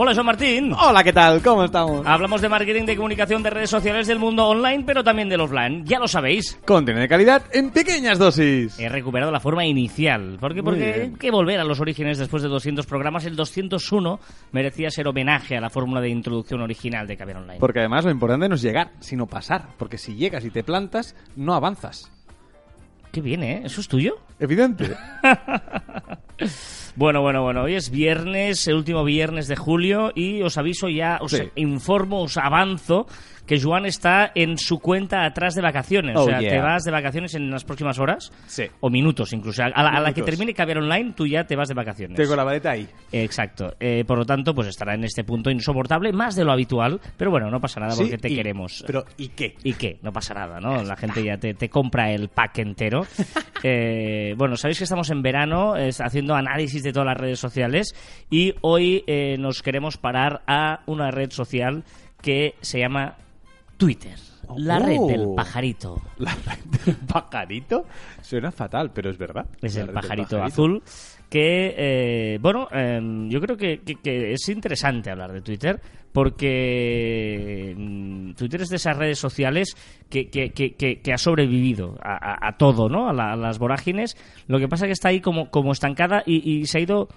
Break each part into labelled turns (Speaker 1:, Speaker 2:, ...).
Speaker 1: Hola, soy Martín.
Speaker 2: Hola, ¿qué tal? ¿Cómo estamos?
Speaker 1: Hablamos de marketing, de comunicación, de redes sociales del mundo online, pero también del offline. Ya lo sabéis.
Speaker 2: Contenido de calidad en pequeñas dosis.
Speaker 1: He recuperado la forma inicial. ¿Por qué? Porque hay que volver a los orígenes después de 200 programas. El 201 merecía ser homenaje a la fórmula de introducción original de Caviar Online.
Speaker 2: Porque además lo importante no es llegar, sino pasar. Porque si llegas y te plantas, no avanzas.
Speaker 1: Qué bien, ¿eh? ¿Eso es tuyo?
Speaker 2: Evidente.
Speaker 1: Bueno, bueno, bueno, hoy es viernes, el último viernes de julio y os aviso ya, os
Speaker 2: Sí.
Speaker 1: informo, os avanzo que Joan está en su cuenta atrás de vacaciones. o
Speaker 2: Oh,
Speaker 1: sea,
Speaker 2: yeah.
Speaker 1: te vas de vacaciones en las próximas horas
Speaker 2: Sí.
Speaker 1: o minutos incluso. A la, a la que termine Caviar Online, tú ya te vas de vacaciones.
Speaker 2: Tengo la maleta ahí.
Speaker 1: Exacto. Eh, por lo tanto, pues estará en este punto insoportable, más de lo habitual, pero bueno, no pasa nada
Speaker 2: Sí,
Speaker 1: porque te
Speaker 2: y-
Speaker 1: queremos.
Speaker 2: Pero, ¿y qué?
Speaker 1: ¿Y qué? No pasa nada, ¿no? La gente ya te, te compra el pack entero. Eh, bueno, sabéis que estamos en verano es, haciendo análisis de todas las redes sociales y hoy eh, nos queremos parar a una red social que se llama Twitter. La
Speaker 2: Oh.
Speaker 1: red del pajarito.
Speaker 2: La red del pajarito suena fatal, pero es verdad.
Speaker 1: Es
Speaker 2: La
Speaker 1: el pajarito, azul. Que, eh, bueno, em, yo creo que, que- que es interesante hablar de Twitter porque mm, Twitter es de esas redes sociales que, que- que- que- que ha sobrevivido a, a- a todo, ¿no? A, la- a las vorágines. Lo que pasa es que está ahí como, como estancada y, y se ha ido...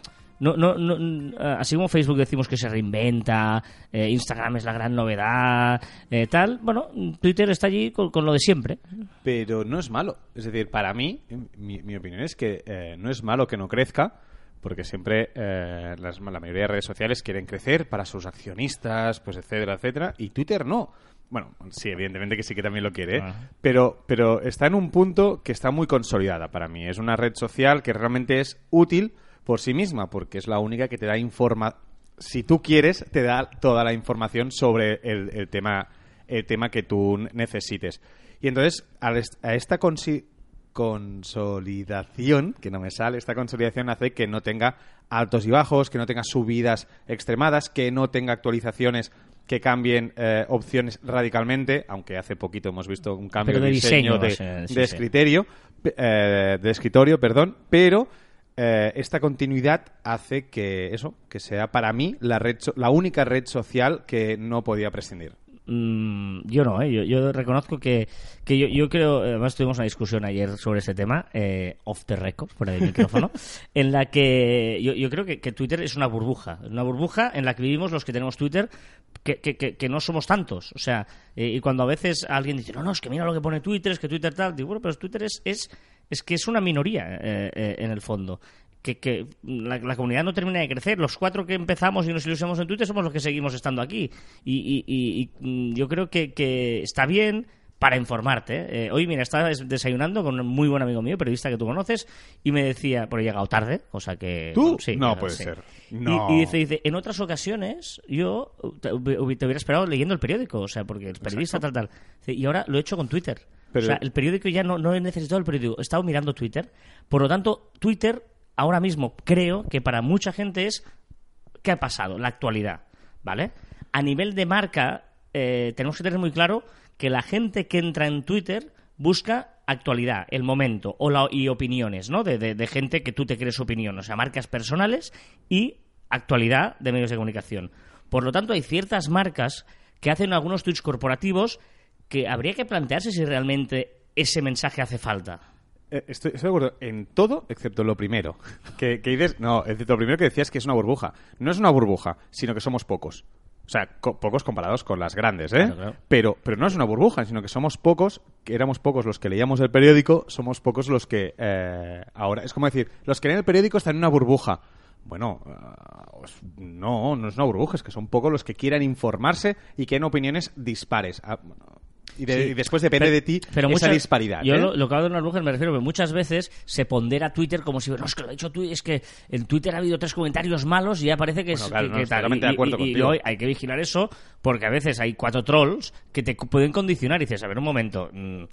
Speaker 1: No, no, no, así como Facebook decimos que se reinventa, eh, Instagram es la gran novedad, eh, tal, bueno, Twitter está allí con, con lo de siempre.
Speaker 2: Pero no es malo. Es decir, para mí, mi, mi opinión es que eh, no es malo que no crezca, porque siempre eh, las- la mayoría de redes sociales quieren crecer para sus accionistas, pues etcétera, etcétera, y Twitter no. Bueno, sí, evidentemente que sí que también lo quiere, ¿eh?
Speaker 1: Ah.
Speaker 2: pero, pero está en un punto que está muy consolidada para mí. Es una red social que realmente es útil por sí misma, porque es la única que te da informa si tú quieres, te da toda la información sobre el, el tema, el tema que tú necesites. Y entonces, a esta consi- consolidación, que no me sale, esta consolidación hace que no tenga altos y bajos, que no tenga subidas extremadas, que no tenga actualizaciones que cambien eh, opciones radicalmente, aunque hace poquito hemos visto un cambio
Speaker 1: Pero de diseño,
Speaker 2: de,
Speaker 1: o sea, sí,
Speaker 2: de
Speaker 1: sí.
Speaker 2: escritorio, eh, de escritorio, perdón, pero eh, esta continuidad hace que eso, que sea para mí la red, so- la única red social que no podía prescindir.
Speaker 1: Mm, yo no, ¿eh? yo, yo reconozco que, que yo, yo creo, además tuvimos una discusión ayer sobre ese tema, eh, off the record, fuera del micrófono, en la que yo, yo creo que, que Twitter es una burbuja, una burbuja en la que vivimos los que tenemos Twitter, que, que, que, que no somos tantos. O sea, eh, y cuando a veces alguien dice, no, no, es que mira lo que pone Twitter, es que Twitter tal, digo, bueno, pero Twitter es, es, es que es una minoría eh, eh, en el fondo. Que, que la, la comunidad no termina de crecer. Los cuatro que empezamos y nos ilusionamos en Twitter somos los que seguimos estando aquí. Y, y- y- y, mm, yo creo que, que está bien para informarte. ¿eh? Eh, hoy, mira, estaba des- desayunando con un muy buen amigo mío, periodista que tú conoces, y me decía, pero he llegado tarde, cosa que...
Speaker 2: ¿Tú?
Speaker 1: sí,
Speaker 2: No puede
Speaker 1: sí.
Speaker 2: ser.
Speaker 1: Y-
Speaker 2: No.
Speaker 1: Y, dice, dice, en otras ocasiones yo te, hub- te hubiera esperado leyendo el periódico, o sea, porque el periodista tal, tal. Y ahora lo he hecho con Twitter.
Speaker 2: Pero-
Speaker 1: o sea, el periódico ya no, no he necesitado el periódico, he estado mirando Twitter. Por lo tanto, Twitter ahora mismo creo que para mucha gente es qué ha pasado, la actualidad, ¿vale? A nivel de marca, eh, tenemos que tener muy claro que la gente que entra en Twitter busca actualidad, el momento o la- y opiniones, ¿no? De, de- gente que tú te crees opinión, o sea, marcas personales y actualidad de medios de comunicación. Por lo tanto, hay ciertas marcas que hacen algunos tweets corporativos que habría que plantearse si realmente ese mensaje hace falta.
Speaker 2: Eh, Estoy, estoy de acuerdo en todo excepto lo primero. Que, que dices, no, excepto lo primero que decías que es una burbuja. No es una burbuja, sino que somos pocos. O sea, co- pocos comparados con las grandes, ¿eh?
Speaker 1: Claro, claro.
Speaker 2: Pero, pero no es una burbuja, sino que somos pocos, que éramos pocos los que leíamos el periódico, somos pocos los que eh, ahora... Es como decir, los que leen el periódico están en una burbuja. Bueno, ah, no, no es una burbuja, es que son pocos los que quieran informarse y que den opiniones dispares. Ah, y, de-
Speaker 1: Sí.
Speaker 2: y después depende de ti esa
Speaker 1: muchas-
Speaker 2: disparidad.
Speaker 1: Yo
Speaker 2: ¿eh?
Speaker 1: lo, lo que hablo de burbujas me refiero que muchas veces se pondera Twitter como si, no, es que lo ha dicho Twitter, es que en Twitter ha habido tres comentarios malos y ya parece que
Speaker 2: Bueno,
Speaker 1: es
Speaker 2: claro,
Speaker 1: que-
Speaker 2: no,
Speaker 1: que
Speaker 2: estoy
Speaker 1: tal.
Speaker 2: totalmente
Speaker 1: Y-
Speaker 2: de acuerdo
Speaker 1: y- hay que vigilar eso porque a veces hay cuatro trolls que te pueden condicionar y dices, a ver, un momento, mm,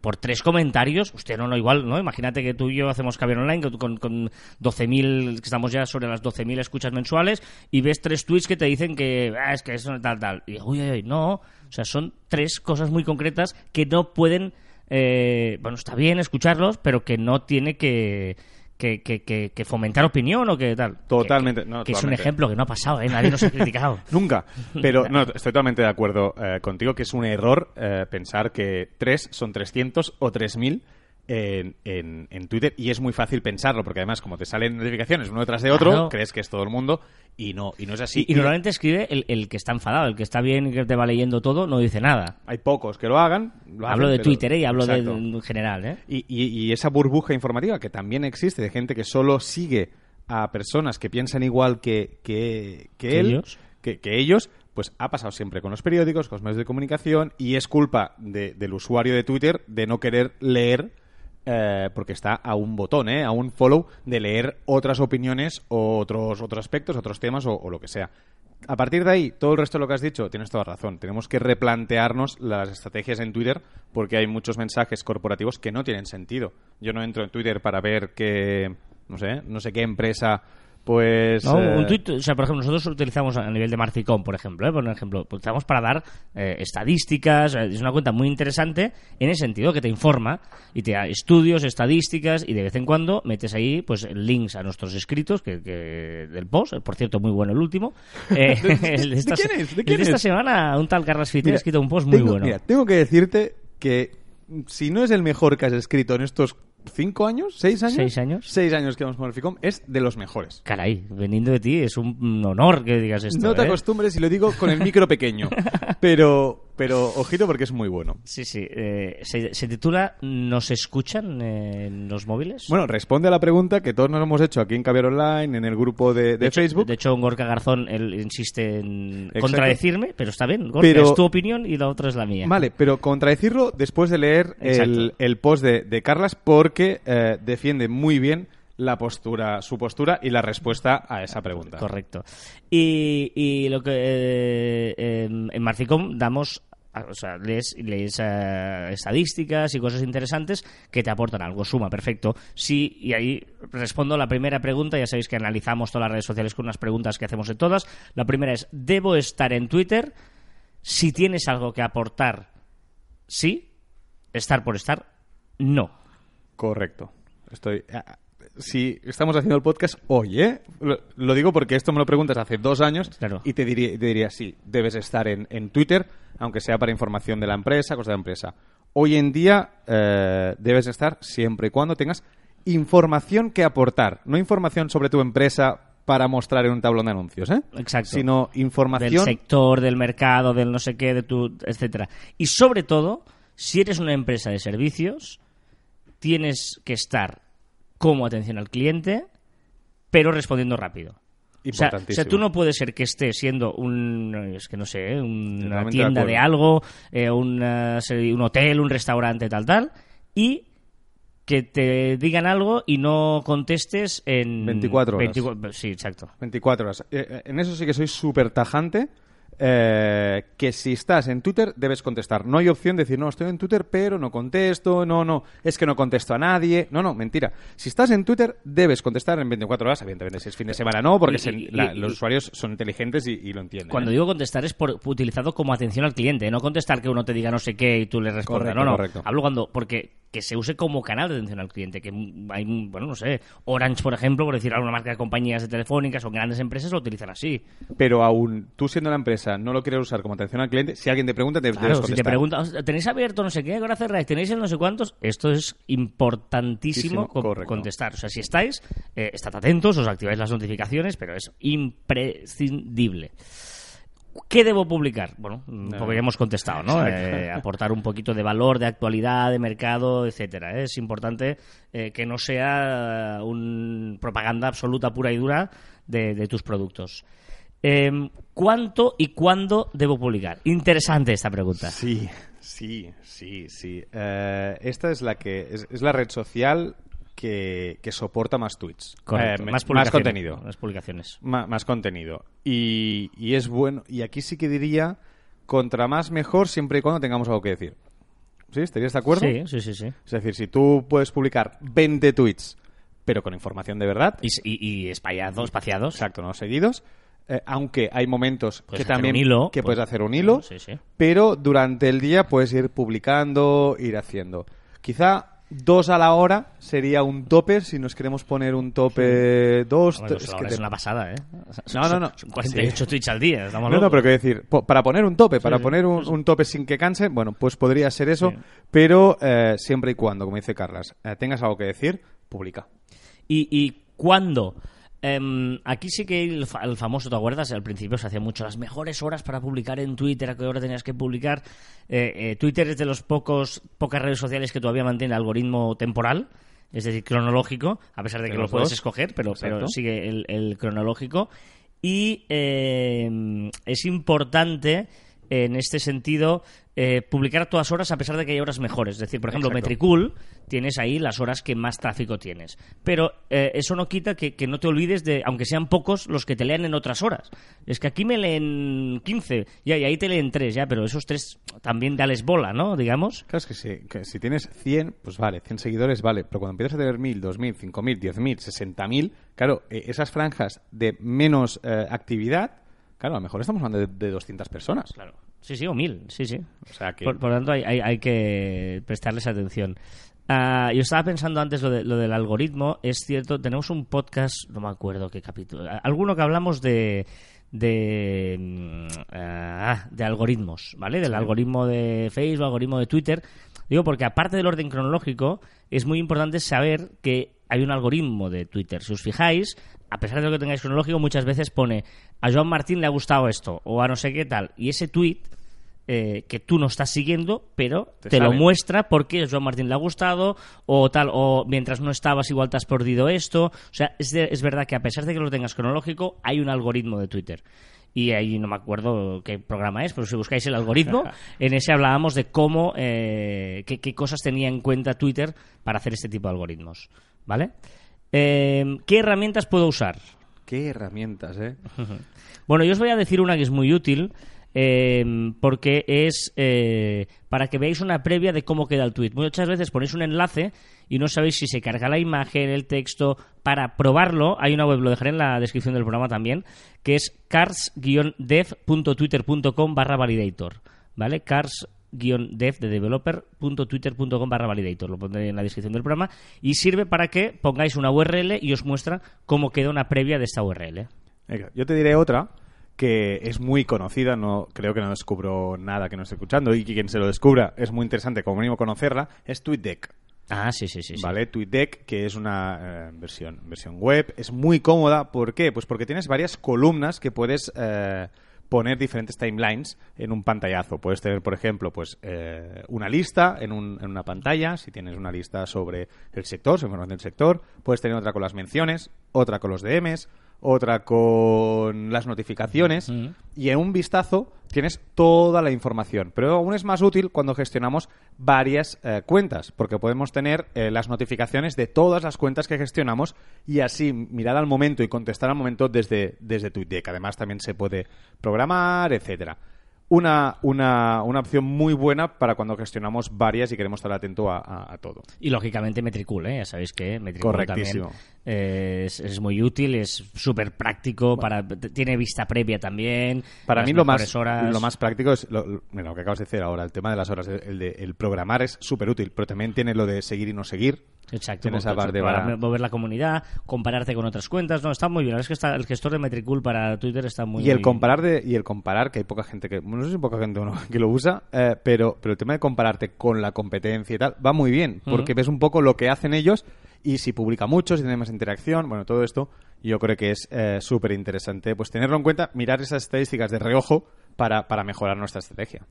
Speaker 1: por tres comentarios, usted no, no, igual, ¿no? Imagínate que tú y yo hacemos Caviar Online con, con, con 12.000, que estamos ya sobre las 12.000 escuchas mensuales, y ves tres tweets que te dicen que, ah, es que eso tal, tal. Y uy, uy, no, O sea, son tres cosas muy concretas que no pueden... eh, bueno, está bien escucharlos, pero que no tiene que... Que, que, que- que fomentar opinión o que tal.
Speaker 2: Totalmente,
Speaker 1: Que,
Speaker 2: no,
Speaker 1: que es un
Speaker 2: totalmente.
Speaker 1: ejemplo que no ha pasado, ¿eh? Nadie nos ha criticado.
Speaker 2: Nunca. Pero no, estoy totalmente de acuerdo eh, contigo que es un error eh, pensar que 3 son 300 o 3000 en, en, en Twitter y es muy fácil pensarlo porque además como te salen notificaciones uno detrás de otro,
Speaker 1: Claro.
Speaker 2: crees que es todo el mundo y no, y no es así.
Speaker 1: Y, y normalmente escribe el, el que está enfadado, el que está bien y que te va leyendo todo, no dice nada.
Speaker 2: Hay pocos que lo hagan. lo
Speaker 1: hablo
Speaker 2: hacen,
Speaker 1: de
Speaker 2: pero-
Speaker 1: Twitter ¿eh? y hablo de, en general, ¿eh?
Speaker 2: Y, y- y esa burbuja informativa que también existe de gente que solo sigue a personas que piensan igual que, que, que
Speaker 1: Que
Speaker 2: él,
Speaker 1: ellos.
Speaker 2: Que, que ellos, pues ha pasado siempre con los periódicos, con los medios de comunicación y es culpa de- del usuario de Twitter de no querer leer eh, porque está a un botón, ¿eh? a un follow de leer otras opiniones o otros, otros aspectos, otros temas o, lo que sea. A partir de ahí, todo el resto de lo que has dicho, tienes toda razón. Tenemos que replantearnos las estrategias en Twitter porque hay muchos mensajes corporativos que no tienen sentido. Yo no entro en Twitter para ver que, no sé, no sé qué empresa, pues...
Speaker 1: No,
Speaker 2: eh,
Speaker 1: un tuit, o sea, por ejemplo, nosotros utilizamos a nivel de Marficom, por ejemplo, ¿eh? por ejemplo, utilizamos para dar eh, estadísticas, eh, es una cuenta muy interesante en el sentido que te informa y te da estudios, estadísticas y de vez en cuando metes ahí pues links a nuestros escritos que, que- del post, por cierto, muy bueno el último. El
Speaker 2: ¿De
Speaker 1: esta
Speaker 2: quién es? ¿De
Speaker 1: el
Speaker 2: quién
Speaker 1: esta
Speaker 2: es?
Speaker 1: semana un tal Carlos ha escrito un post muy
Speaker 2: tengo-
Speaker 1: bueno.
Speaker 2: Mira, tengo que decirte que si no es el mejor que has escrito en estos cinco años, seis años,
Speaker 1: ¿Seis años?
Speaker 2: seis años que vamos con el FICOM, es de los mejores.
Speaker 1: Caray, veniendo de ti es un honor que digas esto.
Speaker 2: no te
Speaker 1: ¿eh?
Speaker 2: acostumbres y lo digo con el micro pequeño, pero, pero ojito porque es muy bueno.
Speaker 1: Sí, sí. eh, se, se titula ¿Nos escuchan eh, en los móviles?
Speaker 2: Bueno, responde a la pregunta que todos nos hemos hecho aquí en Caviar Online, en el grupo de, de Facebook.
Speaker 1: De hecho, Gorka Garzón él insiste en
Speaker 2: Exacto.
Speaker 1: contradecirme, pero está bien. Gorka,
Speaker 2: Pero-
Speaker 1: es tu opinión y la otra es la mía.
Speaker 2: Vale, pero contradecirlo después de leer el, el post de, de Carlas porque eh, defiende muy bien la postura, su postura y la respuesta a esa pregunta.
Speaker 1: Correcto. Y, y lo que eh, en, Marficom damos, o sea, lees, eh, estadísticas y cosas interesantes que te aportan algo. Suma, perfecto. Sí, y ahí respondo la primera pregunta. Ya sabéis que analizamos todas las redes sociales con unas preguntas que hacemos en todas. La primera es, ¿debo estar en Twitter? Si tienes algo que aportar, sí. Estar por estar, no.
Speaker 2: Correcto. Estoy. Si estamos haciendo el podcast hoy, ¿eh? Lo, lo digo porque esto me lo preguntas hace dos años
Speaker 1: Claro.
Speaker 2: y te diría, te diría, sí, debes estar en, en Twitter, aunque sea para información de la empresa, cosas de la empresa. Hoy en día eh, debes estar siempre y cuando tengas información que aportar, no información sobre tu empresa para mostrar en un tablón de anuncios, ¿eh?
Speaker 1: Exacto.
Speaker 2: Sino
Speaker 1: del
Speaker 2: información
Speaker 1: sector, del mercado, del no sé qué, de tu, etcétera. Y sobre todo, si eres una empresa de servicios, tienes que estar como atención al cliente, pero respondiendo rápido. O sea, o sea, tú no puedes ser que estés siendo un, es que no sé, ¿eh? una
Speaker 2: de
Speaker 1: tienda de, algo, eh, una un hotel, un restaurante, tal, tal, y que te digan algo y no contestes en
Speaker 2: 24 horas.
Speaker 1: 24 sí, exacto.
Speaker 2: 24 horas. Eh, en eso sí que soy súper tajante. Eh, que si estás en Twitter debes contestar. No hay opción de decir, no, estoy en Twitter, pero no contesto, no, no, es que no contesto a nadie. No, no, mentira. Si estás en Twitter, debes contestar en 24 horas. Evidentemente, si es fin de semana, no, porque
Speaker 1: Y-
Speaker 2: se-
Speaker 1: y-
Speaker 2: la-
Speaker 1: y-
Speaker 2: los usuarios son inteligentes y, lo entienden.
Speaker 1: Cuando
Speaker 2: ¿eh?
Speaker 1: digo contestar es por, utilizado como atención al cliente, no contestar que uno te diga no sé qué y tú le respondas.
Speaker 2: Correcto,
Speaker 1: no, no.
Speaker 2: correcto.
Speaker 1: Hablo cuando porque que se use como canal de atención al cliente, que hay, bueno, no sé, Orange, por ejemplo, por decir alguna marca de compañías de telefónicas o grandes empresas lo utilizan así.
Speaker 2: Pero aún tú siendo la empresa no lo quieres usar como atención al cliente, si alguien te pregunta, te
Speaker 1: Claro, si te preguntan, ¿tenéis abierto no sé qué? ¿Ahora cerráis? ¿Tenéis el no sé cuántos? Esto es importantísimo
Speaker 2: Muchísimo,
Speaker 1: co-
Speaker 2: correcto.
Speaker 1: contestar. O sea, si estáis, eh, estad atentos, os activáis las notificaciones, pero es imprescindible. ¿Qué debo publicar? Bueno, poco ya hemos contestado, ¿no? Eh, aportar un poquito de valor, de actualidad, de mercado, etcétera. ¿eh? Es importante eh, que no sea un propaganda absoluta, pura y dura de, de tus productos. Em, ¿Cuánto y cuándo debo publicar? Interesante esta pregunta.
Speaker 2: Sí, sí, sí, sí. Eh, esta es la que es, es la red social que, que soporta más tweets,
Speaker 1: Correcto.
Speaker 2: Eh,
Speaker 1: más,
Speaker 2: contenido,
Speaker 1: Más publicaciones.
Speaker 2: Ma- más contenido. Y, y es bueno. Y aquí sí que diría contra más mejor siempre y cuando tengamos algo que decir. ¿Sí? ¿Estarías de acuerdo?
Speaker 1: Sí, sí, sí, sí.
Speaker 2: Es decir, si tú puedes publicar 20 tweets, pero con información de verdad,
Speaker 1: Y, y, y espaciados, espaciados.
Speaker 2: exacto, no seguidos, eh, aunque hay momentos
Speaker 1: Puedes
Speaker 2: que también
Speaker 1: hilo,
Speaker 2: que
Speaker 1: pues-
Speaker 2: puedes hacer un hilo,
Speaker 1: Sí, sí.
Speaker 2: pero durante el día puedes ir publicando, ir haciendo. Quizá dos a la hora sería un tope, si nos queremos poner un tope dos...
Speaker 1: Hombre,
Speaker 2: es
Speaker 1: pues
Speaker 2: que te-
Speaker 1: es una pasada, ¿eh?
Speaker 2: No, no, no.
Speaker 1: Son 48 tweets al día, estamos
Speaker 2: No, no, pero quiero decir, para poner un tope, para
Speaker 1: sí,
Speaker 2: poner un,
Speaker 1: sí, sí.
Speaker 2: un tope sin que canse, bueno, pues podría ser eso,
Speaker 1: Sí.
Speaker 2: pero eh, siempre y cuando, como dice Carlas, eh, tengas algo que decir, publica.
Speaker 1: ¿Y, y cuándo? Em, aquí sí que el, fa- el famoso, ¿te acuerdas? Al principio se hacía mucho las mejores horas para publicar en Twitter, a qué hora tenías que publicar. Eh, eh, Twitter es de los pocos pocas redes sociales que todavía mantiene el algoritmo temporal, es decir, cronológico, a pesar de que lo puedes escoger, pero, sigue el, el cronológico. Y eh, es importante en este sentido eh, publicar a todas horas a pesar de que hay horas mejores. Es decir, por ejemplo,
Speaker 2: Exacto.
Speaker 1: Metricool tienes ahí las horas que más tráfico tienes. Pero eh, eso no quita que, que no te olvides de, aunque sean pocos, los que te lean en otras horas. Es que aquí me leen 15, ya, y ahí te leen 3, ya, pero esos 3 también dales bola, ¿no? Digamos.
Speaker 2: Claro, es que si, que si tienes 100, pues vale, 100 seguidores, vale, pero cuando empiezas a tener 1000, 2000, 5000, 10000, 60000, claro, eh, esas franjas de menos eh, actividad, claro, a lo mejor estamos hablando de, de 200 personas.
Speaker 1: Claro. Sí, sí, o mil, sí, sí.
Speaker 2: O sea que...
Speaker 1: Por, por lo tanto, hay, hay- hay que prestarles atención. Ah, yo estaba pensando antes lo, de- lo del algoritmo. Es cierto, tenemos un podcast, no me acuerdo qué capítulo, alguno que hablamos de de, mm, ah, de algoritmos, ¿vale? Del algoritmo de Facebook, algoritmo de Twitter. Digo porque aparte del orden cronológico, es muy importante saber que hay un algoritmo de Twitter. Si os fijáis, a pesar de lo que tengáis cronológico, muchas veces pone a Joan Martín le ha gustado esto o a no sé qué tal. Y ese tweet eh, que tú no estás siguiendo, pero
Speaker 2: Te
Speaker 1: te, lo muestra porque a Joan Martín le ha gustado o tal, o mientras no estabas igual te has perdido esto. O sea, es, de- es verdad que a pesar de que lo tengas cronológico, hay un algoritmo de Twitter. Y ahí no me acuerdo qué programa es, pero si buscáis el algoritmo, en ese hablábamos de cómo, eh, qué, qué cosas tenía en cuenta Twitter para hacer este tipo de algoritmos. ¿Vale? Eh, ¿Qué herramientas puedo usar?
Speaker 2: Qué herramientas, ¿eh?
Speaker 1: Bueno, yo os voy a decir una que es muy útil eh, porque es eh, para que veáis una previa de cómo queda el tweet. Muchas veces ponéis un enlace y no sabéis si se carga la imagen, el texto. Para probarlo, hay una web, lo dejaré en la descripción del programa también, que es cars-dev.twitter.com barra validator. ¿Vale? Cars dev de developer.twitter.com barra validator lo pondré en la descripción del programa y sirve para que pongáis una URL y os muestra cómo queda una previa de esta URL
Speaker 2: Venga, yo te diré otra que es muy conocida, no creo que no descubro nada que no esté escuchando y quien se lo descubra es muy interesante como mínimo conocerla, es TweetDeck.
Speaker 1: Ah, sí, sí, sí. sí.
Speaker 2: ¿Vale? TweetDeck, que es una eh, versión, versión web, es muy cómoda. ¿Por qué? Pues porque tienes varias columnas que puedes eh, poner diferentes timelines en un pantallazo. Puedes tener, por ejemplo, pues eh, una lista en, un- en una pantalla, si tienes una lista sobre el sector, sobre información del sector. Puedes tener otra con las menciones, otra con los DMs, otra con las notificaciones. Y en un vistazo tienes toda la información. Pero aún es más útil cuando gestionamos varias eh, cuentas, porque podemos tener eh, las notificaciones de todas las cuentas que gestionamos y así mirar al momento y contestar al momento desde, desde TweetDeck. Además, también se puede programar, etcétera. Una, una, una opción muy buena para cuando gestionamos varias y queremos estar atento a, a- a todo.
Speaker 1: Y lógicamente Metricool, ¿eh? ya sabéis que Metricool
Speaker 2: Correctísimo.
Speaker 1: también eh, es, es muy útil, es súper práctico, para, tiene vista previa también.
Speaker 2: Para mí lo más,
Speaker 1: horas.
Speaker 2: lo más práctico es lo, lo que acabas de decir ahora, el tema de las horas, el, de, el programar es súper útil, pero también tiene lo de seguir y no seguir.
Speaker 1: Exacto,
Speaker 2: Tienes
Speaker 1: pues,
Speaker 2: aparte
Speaker 1: para mover la comunidad, compararte con otras cuentas, no, está muy bien. La verdad es que está, el gestor de Metricool para Twitter está muy
Speaker 2: y el comparar de, y el comparar que hay poca gente que no sé si poca gente no, que lo usa eh, pero pero el tema de compararte con la competencia y tal va muy bien porque ves un poco lo que hacen ellos y si publica mucho si tiene más interacción bueno todo esto yo creo que es eh, súper interesante pues tenerlo en cuenta mirar esas estadísticas de reojo para, para mejorar nuestra estrategia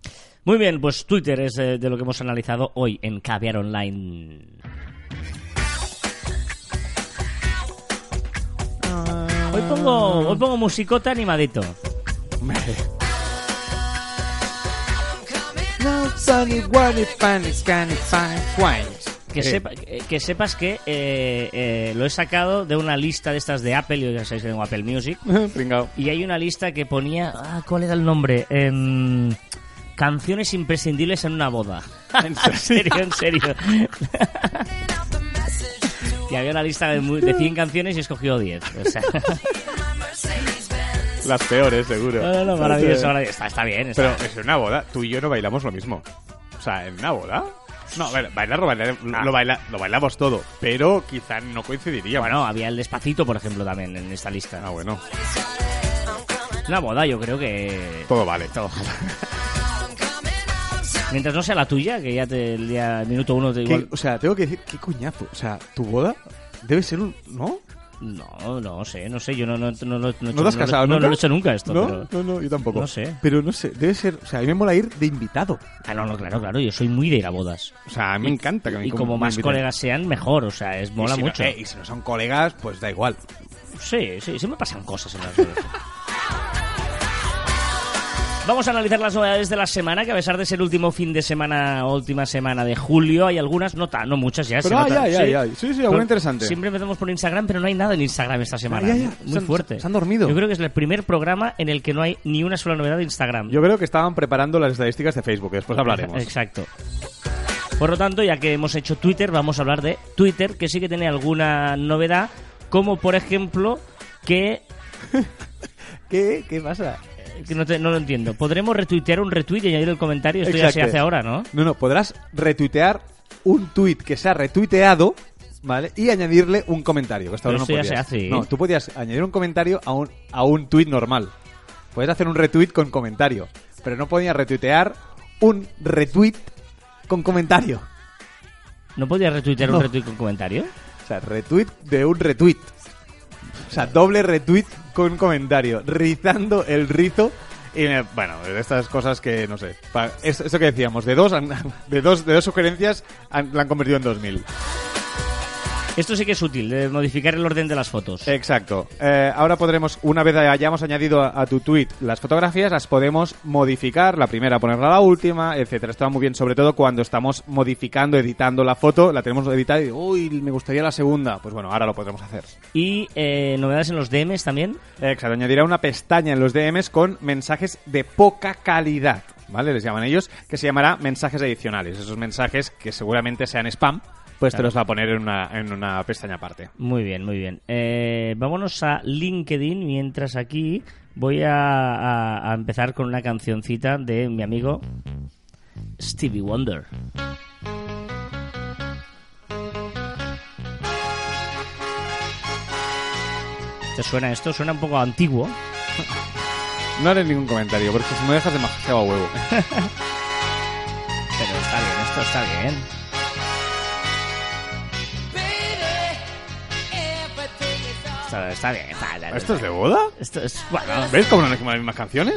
Speaker 1: Muy bien, pues Twitter es eh, de lo que hemos analizado hoy en Caviar Online. Hoy pongo, hoy pongo musicota animadito. Que, sepa- que- que sepas que eh, eh, lo he sacado de una lista de estas de Apple, yo ya sabéis que tengo Apple Music,
Speaker 2: Pringao.
Speaker 1: y hay una lista que ponía, ah, ¿cuál era el nombre? Em, canciones imprescindibles en una boda. en serio, en serio. Y había una lista de, de 100 canciones y he escogido 10. O sea,
Speaker 2: Las peores, seguro.
Speaker 1: No, no, no, maravilloso, maravilloso. Está, está bien. Está
Speaker 2: Pero es una boda, tú y yo no bailamos lo mismo. O sea, en una boda. No, a ver, bailar lo, baila-
Speaker 1: Ah.
Speaker 2: lo, baila- lo bailamos todo, pero quizá no coincidiríamos.
Speaker 1: Bueno, había el despacito, por ejemplo, también en esta lista.
Speaker 2: Ah, bueno,
Speaker 1: Una boda, yo creo que.
Speaker 2: todo vale.
Speaker 1: Todo. Mientras no sea la tuya, que ya te, el día el minuto uno te
Speaker 2: ¿Qué-
Speaker 1: igual.
Speaker 2: o sea, tengo que decir, qué coñazo. O sea, tu boda debe ser un... ¿No?
Speaker 1: No, no sé, no sé, yo no, no, no, no,
Speaker 2: ¿No te has casado
Speaker 1: no,
Speaker 2: nunca?
Speaker 1: no lo he hecho nunca esto.
Speaker 2: ¿No?
Speaker 1: pero-
Speaker 2: no, no, yo tampoco.
Speaker 1: No sé.
Speaker 2: Pero no sé, debe ser... O sea, a mí me mola ir de invitado.
Speaker 1: Ah, no, no, claro, claro, yo soy muy de ir a bodas.
Speaker 2: O sea, a mí me encanta que me
Speaker 1: Y como
Speaker 2: me
Speaker 1: más
Speaker 2: inviten.
Speaker 1: colegas sean, mejor, o sea, es
Speaker 2: Y
Speaker 1: mola
Speaker 2: si no-
Speaker 1: mucho.
Speaker 2: eh, y si no son colegas, pues da igual.
Speaker 1: Sí, sí, sí me pasan cosas en las bodas. Vamos a analizar las novedades de la semana, que a pesar de ser último fin de semana, última semana de julio, hay algunas, no, ta- no muchas ya.
Speaker 2: Pero hay,
Speaker 1: sí.
Speaker 2: hay. Sí, sí, alguna interesante.
Speaker 1: Siempre empezamos por Instagram, pero no hay nada en Instagram esta semana.
Speaker 2: Ya, ya, ya.
Speaker 1: Muy
Speaker 2: Se han-
Speaker 1: fuerte.
Speaker 2: se han dormido.
Speaker 1: Yo creo que es el primer programa en el que no hay ni una sola novedad de Instagram.
Speaker 2: Yo creo que estaban preparando las estadísticas de Facebook, que después hablaremos.
Speaker 1: Exacto. Por lo tanto, ya que hemos hecho Twitter, vamos a hablar de Twitter, que sí que tiene alguna novedad, como por ejemplo que
Speaker 2: ¿Qué? ¿Qué pasa?
Speaker 1: Que no, te- no lo entiendo. ¿Podremos retuitear un retweet y añadir el comentario? Esto ya se hace ahora, ¿no?
Speaker 2: No, no, podrás retuitear un tweet que se ha retuiteado, ¿vale? Y añadirle un comentario. Que hasta ahora no
Speaker 1: ya se hace, ¿eh?
Speaker 2: No, tú podías añadir un comentario a un, a un tweet normal. Puedes hacer un retweet con comentario. Pero no podías retuitear un retweet con comentario.
Speaker 1: ¿No podías retuitear
Speaker 2: No.
Speaker 1: un retweet con comentario?
Speaker 2: O sea, retweet de un retweet. O sea, doble retweet con comentario. Rizando el rizo. Y me- bueno, estas cosas que no sé. Eso que decíamos, de dos, de dos, de dos sugerencias la han convertido en dos mil.
Speaker 1: Esto sí que es útil, de modificar el orden de las fotos.
Speaker 2: Exacto. Eh, ahora podremos, una vez hayamos añadido a, a tu tweet las fotografías, las podemos modificar, la primera ponerla a la última, etcétera. Está muy bien, sobre todo cuando estamos modificando, editando la foto, la tenemos editada y uy, me gustaría la segunda. Pues bueno, ahora lo podremos hacer.
Speaker 1: Y eh, novedades en los DMs también.
Speaker 2: Exacto, añadirá una pestaña en los DMs con mensajes de poca calidad, ¿vale? Les llaman ellos, que se llamará mensajes adicionales. Esos mensajes que seguramente sean spam, pues te los va a poner en una, en una pestaña aparte.
Speaker 1: Muy bien, muy bien. Eh, vámonos a LinkedIn mientras aquí voy a, a- a empezar con una cancioncita de mi amigo Stevie Wonder. ¿Te suena esto? Suena un poco antiguo.
Speaker 2: No haré ningún comentario, porque si me dejas demasiado a huevo.
Speaker 1: Pero está bien, esto está bien. Está, está bien. está-
Speaker 2: ¿Esto es de boda?
Speaker 1: Esto es, bueno,
Speaker 2: ¿Ves cómo no es como las mismas canciones?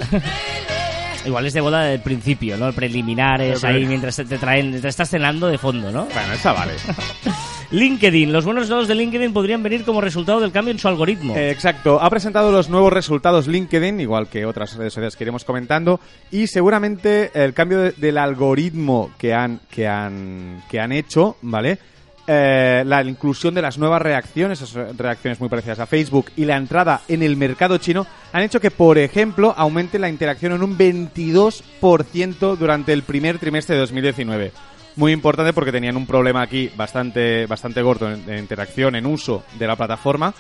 Speaker 1: igual es de boda del principio, ¿no? Preliminares, ahí mientras te, traen, te estás cenando de fondo, ¿no?
Speaker 2: bueno, esa vale.
Speaker 1: LinkedIn, los buenos resultados de LinkedIn podrían venir como resultado del cambio en su algoritmo.
Speaker 2: Eh, exacto, ha presentado los nuevos resultados LinkedIn, igual que otras redes sociales que iremos comentando, y seguramente el cambio de- del algoritmo que han, que han, que han hecho, ¿vale? Eh, la inclusión de las nuevas reacciones, esas reacciones muy parecidas a Facebook, y la entrada en el mercado chino han hecho que, por ejemplo, aumente la interacción en un 22% durante el primer trimestre de 2019. Muy importante porque tenían un problema aquí bastante, bastante gordo en, interacción, en uso de la plataforma,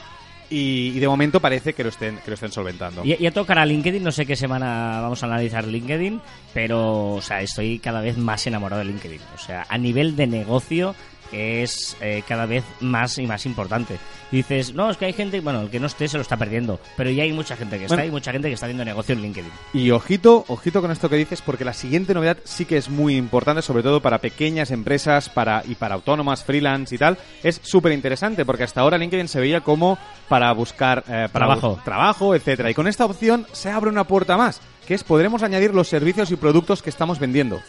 Speaker 2: y, de momento parece que lo estén, que lo estén solventando.
Speaker 1: Ya, ya tocará LinkedIn, no sé qué semana vamos a analizar LinkedIn, pero o sea, estoy cada vez más enamorado de LinkedIn. O sea, a nivel de negocio es eh, cada vez más y más importante. Y dices, no, es que hay gente, bueno, el que no esté se lo está perdiendo, pero ya hay mucha gente que está y mucha gente que está haciendo negocio en LinkedIn.
Speaker 2: Y ojito, ojito con esto que dices, porque la siguiente novedad sí que es muy importante, sobre todo para pequeñas empresas para y para autónomas, freelance y tal. Es súper interesante, porque hasta ahora LinkedIn se veía como para buscar eh, para
Speaker 1: Trabajo.
Speaker 2: bus- trabajo, etcétera. Y con esta opción se abre una puerta más, que es podremos añadir los servicios y productos que estamos vendiendo.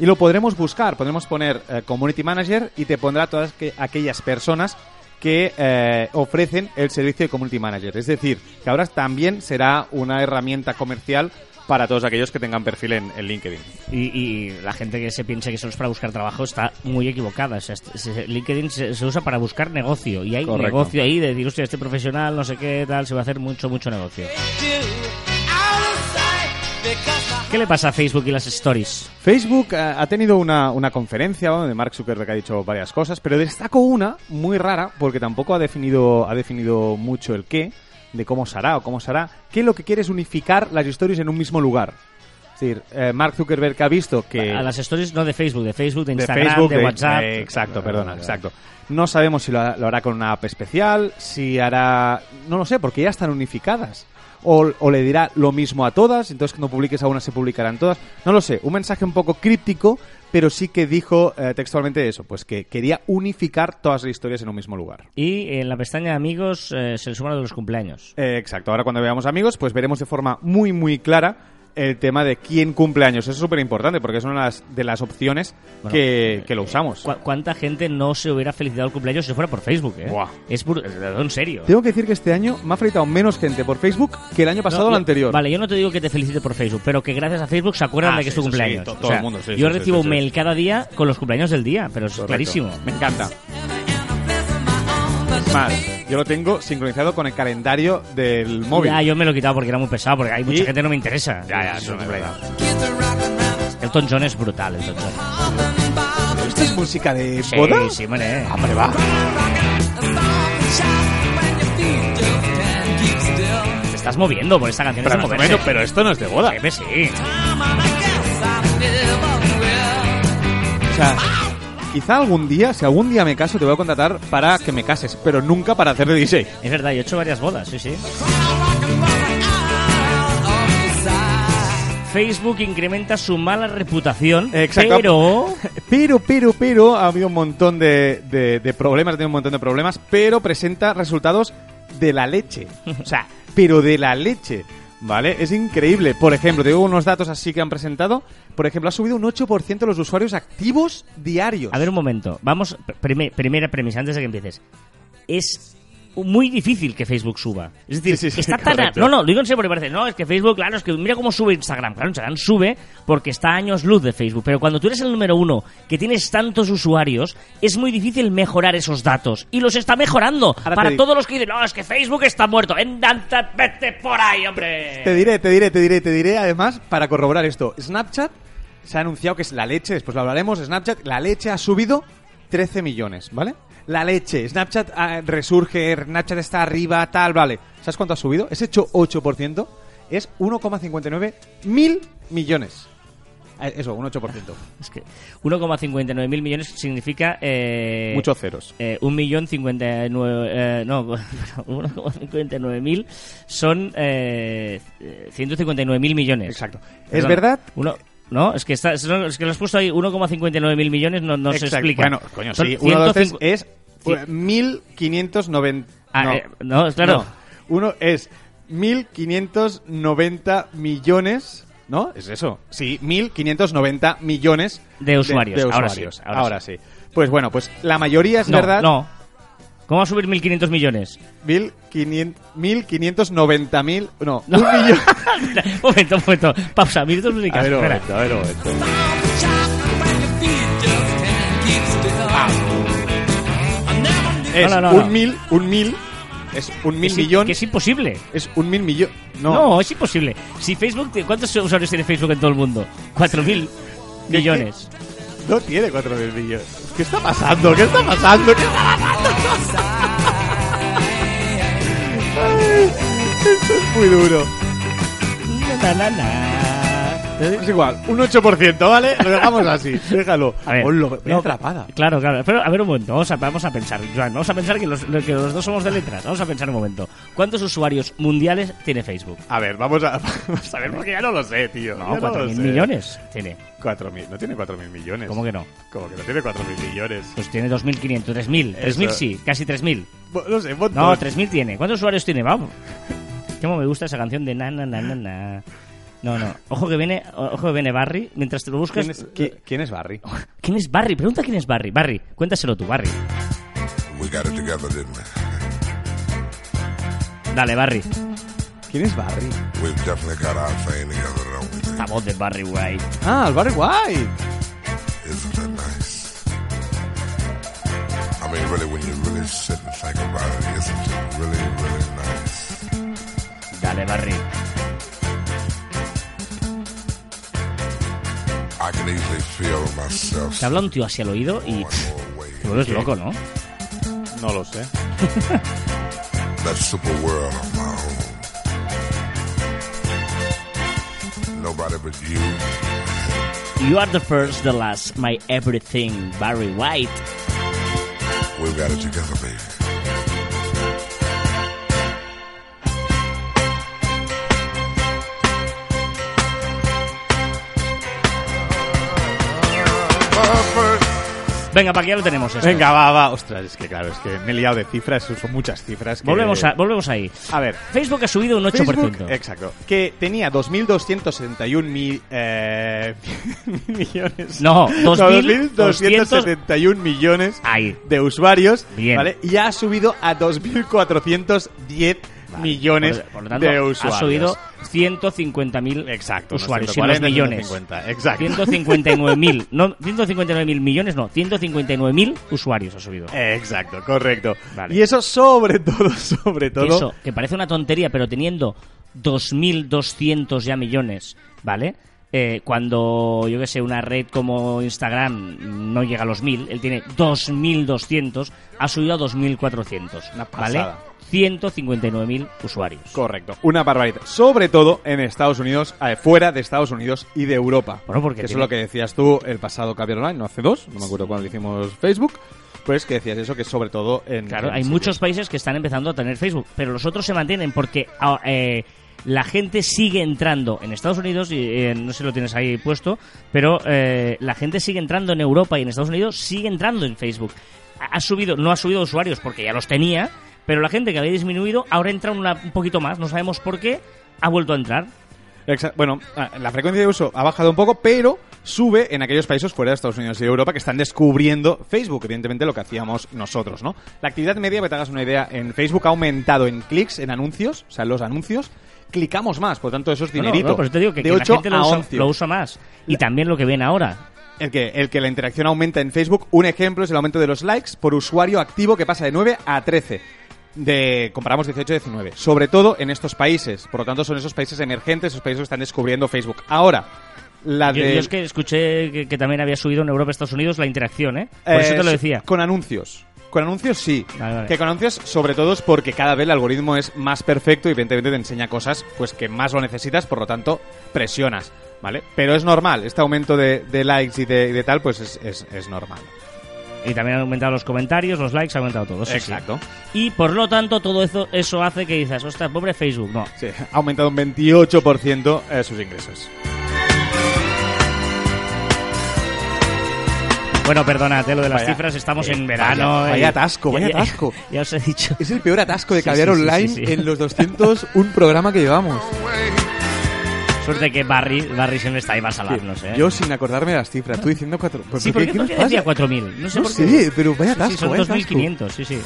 Speaker 2: Y lo podremos buscar, podremos poner eh, Community Manager y te pondrá todas que- aquellas personas que eh, ofrecen el servicio de Community Manager. Es decir, que ahora también será una herramienta comercial para todos aquellos que tengan perfil en, en LinkedIn.
Speaker 1: Y, y la gente que se piense que solo es para buscar trabajo está muy equivocada. O sea, se- LinkedIn se, se usa para buscar negocio. Y hay
Speaker 2: Correcto.
Speaker 1: negocio ahí de decir, hostia, este profesional, no sé qué, tal, se va a hacer mucho, mucho negocio. ¿Qué le pasa a Facebook y las stories?
Speaker 2: Facebook eh, ha tenido una, una conferencia ¿no? de Mark Zuckerberg ha dicho varias cosas, pero destaco una muy rara porque tampoco ha definido, ha definido mucho el qué, de cómo será o cómo será, que lo que quiere es unificar las stories en un mismo lugar. Es decir, eh, Mark Zuckerberg ha visto que...
Speaker 1: A las stories no de Facebook, de Facebook, de
Speaker 2: de
Speaker 1: Instagram,
Speaker 2: Facebook,
Speaker 1: de, WhatsApp.
Speaker 2: eh, exacto, perdona, exacto. No sabemos si lo hará con una app especial, si hará... No lo sé, porque ya están unificadas. O, o le dirá lo mismo a todas, entonces cuando publiques a una se publicarán todas. No lo sé, un mensaje un poco críptico, pero sí que dijo eh, textualmente eso, pues que quería unificar todas las historias en un mismo lugar.
Speaker 1: Y en la pestaña amigos eh, se le suma lo de los cumpleaños.
Speaker 2: Eh, exacto, ahora cuando veamos amigos, pues veremos de forma muy, muy clara el tema de quién cumple años. Eso es súper importante porque es una de las, de las opciones
Speaker 1: Bueno,
Speaker 2: que, que lo usamos.
Speaker 1: ¿Cu- ¿Cuánta gente no se hubiera felicitado el cumpleaños si fuera por Facebook? Eh?
Speaker 2: Buah.
Speaker 1: Es en serio.
Speaker 2: Tengo que decir que este año me ha felicitado menos gente por Facebook que el año pasado
Speaker 1: No,
Speaker 2: o el anterior.
Speaker 1: Vale, yo no te digo que te felicite por Facebook, pero que gracias a Facebook se acuerdan
Speaker 2: Ah,
Speaker 1: de que
Speaker 2: sí,
Speaker 1: es tu
Speaker 2: eso sí,
Speaker 1: cumpleaños.
Speaker 2: to-
Speaker 1: O
Speaker 2: todo
Speaker 1: sea,
Speaker 2: el mundo, sí,
Speaker 1: yo recibo un mail cada día con los cumpleaños del día, pero es
Speaker 2: Correcto.
Speaker 1: clarísimo.
Speaker 2: Me encanta. Más, yo lo tengo sincronizado con el calendario del móvil.
Speaker 1: Ya, yo me lo he quitado porque era muy pesado, porque hay mucha gente que no me interesa.
Speaker 2: Ya, ya,
Speaker 1: Es
Speaker 2: eso
Speaker 1: un
Speaker 2: es verdad.
Speaker 1: Elton John es brutal, Elton John.
Speaker 2: ¿Esto es música de
Speaker 1: Sí,
Speaker 2: boda?
Speaker 1: sí, hombre.
Speaker 2: Hombre, va.
Speaker 1: Te estás moviendo por esta canción.
Speaker 2: Pero,
Speaker 1: es de
Speaker 2: más o
Speaker 1: moverse.
Speaker 2: menos, pero esto no es de boda.
Speaker 1: Pepe, sí.
Speaker 2: O sea, quizá algún día, si algún día me caso, te voy a contratar para que me cases, pero nunca para hacer de DJ.
Speaker 1: Es verdad, yo he hecho varias bodas, sí, sí. Facebook incrementa su mala reputación,
Speaker 2: Exacto.
Speaker 1: pero...
Speaker 2: Pero, pero, pero, ha habido un montón de, de- de problemas, ha tenido un montón de problemas, pero presenta resultados de la leche. O sea, pero de la leche. ¿Vale? Es increíble. Por ejemplo, te digo unos datos así que han presentado. Por ejemplo, ha subido un 8% los usuarios activos diarios.
Speaker 1: A ver un momento, vamos, prime- primera premisa antes de que empieces. Es muy difícil que Facebook suba. Es decir,
Speaker 2: Sí, sí,
Speaker 1: está tan... No, no, lo digo en serio porque parece, no, es que Facebook, claro, es que mira cómo sube Instagram. Claro, Instagram sube porque está a años luz de Facebook, pero cuando tú eres el número uno, que tienes tantos usuarios, es muy difícil mejorar esos datos. Y los está mejorando.
Speaker 2: Ahora
Speaker 1: para todos los que dicen, no, es que Facebook está muerto. En Danta, vete por ahí, hombre.
Speaker 2: Te diré, te diré, te diré, te diré, además, para corroborar esto. Snapchat se ha anunciado que es la leche, después lo hablaremos, Snapchat, la leche ha subido 13 millones, ¿vale? La leche, Snapchat ah, resurge, Snapchat está arriba, tal, vale. ¿Sabes cuánto ha subido? Ese hecho 8% es 1,59 mil millones. Eh, Eso, un 8%.
Speaker 1: Es que 1,59 mil millones significa... Eh,
Speaker 2: Muchos ceros.
Speaker 1: Eh, un millón cincuenta y nueve... eh, no, 1,59 mil son eh, 159 mil millones.
Speaker 2: Exacto. ¿Es
Speaker 1: Perdona,
Speaker 2: verdad?
Speaker 1: Uno, no, es que, está, es que lo has puesto ahí 1,59 mil millones, no, no se explica.
Speaker 2: Bueno, coño, sí, uno, dos, tres
Speaker 1: 105
Speaker 2: es
Speaker 1: Cien-
Speaker 2: 1590.
Speaker 1: Ah,
Speaker 2: no.
Speaker 1: eh, no, es claro.
Speaker 2: No. Uno es 1590 millones. ¿No? Es eso. Sí, 1590 millones
Speaker 1: De usuarios.
Speaker 2: de
Speaker 1: Ahora
Speaker 2: usuarios.
Speaker 1: sí, ahora
Speaker 2: Ahora, sí. Pues bueno, pues la mayoría es
Speaker 1: no,
Speaker 2: verdad.
Speaker 1: no. ¿Cómo va a subir 1.500 millones?
Speaker 2: 1500 1590 mil. No,
Speaker 1: No.
Speaker 2: un millón.
Speaker 1: un momento, momento. Pausa, minutos
Speaker 2: A
Speaker 1: musicales.
Speaker 2: ver, un
Speaker 1: espera.
Speaker 2: momento, a ver, momento. Es
Speaker 1: no, no,
Speaker 2: un
Speaker 1: no.
Speaker 2: mil, un mil. Es un mil
Speaker 1: es-
Speaker 2: millón.
Speaker 1: Que es imposible.
Speaker 2: Es un mil millón. No.
Speaker 1: No. es imposible. Si Facebook, ¿cuántos usuarios tiene Facebook en todo el mundo? 4.000 millones.
Speaker 2: No tiene 4.000 millones. ¿Qué está pasando? ¿Qué está pasando? ¿Qué está pasando? Ay, esto es muy duro.
Speaker 1: Na, na,
Speaker 2: Es igual, un 8%, ¿vale? Lo dejamos así, déjalo.
Speaker 1: A ver,
Speaker 2: ven
Speaker 1: no,
Speaker 2: atrapada.
Speaker 1: Claro, claro. Pero a ver un momento, vamos a, vamos a pensar, Joan, vamos a pensar que los, que los dos somos de letras. Vamos a pensar un momento. ¿Cuántos usuarios mundiales tiene Facebook?
Speaker 2: A ver, vamos a, vamos a ver porque ya no lo sé, tío.
Speaker 1: No,
Speaker 2: Ya lo
Speaker 1: 4.000
Speaker 2: sé.
Speaker 1: millones tiene.
Speaker 2: 4.000, no tiene 4.000 millones.
Speaker 1: ¿Cómo que no?
Speaker 2: ¿Cómo que no tiene 4.000 millones?
Speaker 1: Pues tiene 2.500, 3.000. 3.000
Speaker 2: Eso.
Speaker 1: sí, casi 3.000.
Speaker 2: Bueno, No sé, montón.
Speaker 1: No, 3.000 tiene. ¿Cuántos usuarios tiene? Vamos. ¿Cómo me gusta esa canción de na, na, na, na, na? No, no. Ojo que viene, ojo que viene Barry. Mientras te lo buscas...
Speaker 2: ¿Quién es, qui- quién es Barry?
Speaker 1: ¿Quién es Barry? Pregunta quién es Barry. Barry, cuéntaselo tú, Barry.
Speaker 3: We got it together, didn't we?
Speaker 1: Dale, Barry.
Speaker 2: ¿Quién es Barry?
Speaker 3: We've definitely got our thing together, don't we?
Speaker 1: La voz de Barry White.
Speaker 2: Ah, el Barry White.
Speaker 3: Isn't that nice? I mean, really, when you really sit and think about it, isn't it really, really nice?
Speaker 1: Dale, Barry. Te habla un tío así al oído y te vuelves loco, ¿no?
Speaker 2: No lo sé.
Speaker 3: you.
Speaker 1: are the first, the last, my everything, Barry White.
Speaker 3: We've got it together, baby.
Speaker 1: Venga, para que ya lo tenemos. esto.
Speaker 2: Venga, va, va. Ostras, es que claro, es que me he liado de cifras, son muchas cifras. que-
Speaker 1: Volvemos, a- volvemos ahí.
Speaker 2: A ver,
Speaker 1: Facebook ha subido un 8%.
Speaker 2: Facebook, exacto, que tenía 2.271 mil, eh, millones.
Speaker 1: No, 2.200
Speaker 2: 2.271 millones
Speaker 1: Ahí.
Speaker 2: de usuarios,
Speaker 1: Bien.
Speaker 2: ¿vale? Y ha subido a 2.410 millones
Speaker 1: Por, por tanto,
Speaker 2: de usuarios.
Speaker 1: ha subido 150.000
Speaker 2: Exacto, no
Speaker 1: usuarios,
Speaker 2: 140,
Speaker 1: sin los millones.
Speaker 2: 150, exacto.
Speaker 1: 159.000, no 159.000 millones, no, 159.000 usuarios ha subido.
Speaker 2: Exacto, correcto.
Speaker 1: Vale.
Speaker 2: Y eso sobre todo, sobre todo...
Speaker 1: Eso, que parece una tontería, pero teniendo 2.200 ya millones, ¿vale? Eh, cuando, yo que sé, una red como Instagram no llega a los 1.000, él tiene 2.200, ha subido a 2.400,
Speaker 2: Una
Speaker 1: ¿vale?
Speaker 2: pasada.
Speaker 1: 159.000 usuarios.
Speaker 2: Correcto, una barbaridad. Sobre todo en Estados Unidos, eh, fuera de Estados Unidos y de Europa.
Speaker 1: Bueno, porque
Speaker 2: Que eso
Speaker 1: tiene-
Speaker 2: es lo que decías tú el pasado Caviar Online, no hace dos, no me acuerdo cuando hicimos Facebook, pues que decías eso, que sobre todo en...
Speaker 1: Claro,
Speaker 2: en
Speaker 1: hay
Speaker 2: sitios.
Speaker 1: muchos países que están empezando a tener Facebook, pero los otros se mantienen porque ah, eh, la gente sigue entrando en Estados Unidos, y eh, no sé si lo tienes ahí puesto, pero eh, la gente sigue entrando en Europa y en Estados Unidos sigue entrando en Facebook. Ha subido, no ha subido usuarios porque ya los tenía, pero la gente que había disminuido ahora entra un poquito más, no sabemos por qué, ha vuelto a entrar.
Speaker 2: Bueno, ah, la frecuencia de uso ha bajado un poco, pero sube en aquellos países fuera de Estados Unidos y Europa que están descubriendo Facebook, evidentemente lo que hacíamos nosotros, ¿no? La actividad media, para que te una idea, en Facebook ha aumentado en clics, en anuncios, o sea, los anuncios, clicamos más, por tanto eso es
Speaker 1: No, no,
Speaker 2: dinerito.
Speaker 1: no, por eso te digo que,
Speaker 2: de
Speaker 1: que
Speaker 2: 8
Speaker 1: la gente lo
Speaker 2: a
Speaker 1: usa,
Speaker 2: 11.
Speaker 1: lo usa más. Y también lo que ven ahora.
Speaker 2: El que, el que la interacción aumenta en Facebook, un ejemplo es el aumento de los likes por usuario activo que pasa de 9 a 13. De, comparamos 18-19. Sobre todo en estos países. Por lo tanto, son esos países emergentes, esos países que están descubriendo Facebook. Ahora, la de...
Speaker 1: yo es que escuché que, que también había subido en Europa y Estados Unidos la interacción, ¿eh? Por
Speaker 2: Eh,
Speaker 1: eso te lo decía.
Speaker 2: Con anuncios. Con anuncios sí.
Speaker 1: Vale, vale.
Speaker 2: Que con anuncios sobre todo es porque cada vez el algoritmo es más perfecto y evidentemente te enseña cosas pues que más lo necesitas, por lo tanto presionas, ¿vale? Pero es normal, este aumento de, de likes y de, y de tal pues es, es, es normal.
Speaker 1: Y también han aumentado los comentarios, los likes, ha aumentado todo. sí, sí.
Speaker 2: Exacto.
Speaker 1: Y por lo tanto, todo eso, eso hace que dices, ostras, pobre Facebook. No.
Speaker 2: Sí, ha aumentado un 28% eh, sus ingresos.
Speaker 1: Bueno, perdónate lo de las
Speaker 2: Vaya,
Speaker 1: cifras, estamos
Speaker 2: eh,
Speaker 1: en verano.
Speaker 2: vaya-
Speaker 1: y-
Speaker 2: vaya atasco, vaya
Speaker 1: ya- ya-
Speaker 2: atasco.
Speaker 1: Ya, os he dicho.
Speaker 2: Es el peor atasco de
Speaker 1: Sí,
Speaker 2: Caviar
Speaker 1: sí, sí,
Speaker 2: Online
Speaker 1: sí, sí.
Speaker 2: en los 201 programa que llevamos.
Speaker 1: Suerte que Barry, Barry siempre está ahí para salvarnos, ¿eh?
Speaker 2: Yo sin acordarme de las cifras, tú diciendo cuatro... ¿pero
Speaker 1: sí,
Speaker 2: qué-
Speaker 1: porque
Speaker 2: qué nos pasa?
Speaker 1: 4.000. No sé
Speaker 2: No
Speaker 1: por qué.
Speaker 2: sé, pero vaya
Speaker 1: Sí, sí,
Speaker 2: atasco,
Speaker 1: son
Speaker 2: vaya atasco.
Speaker 1: 2.500, sí, sí.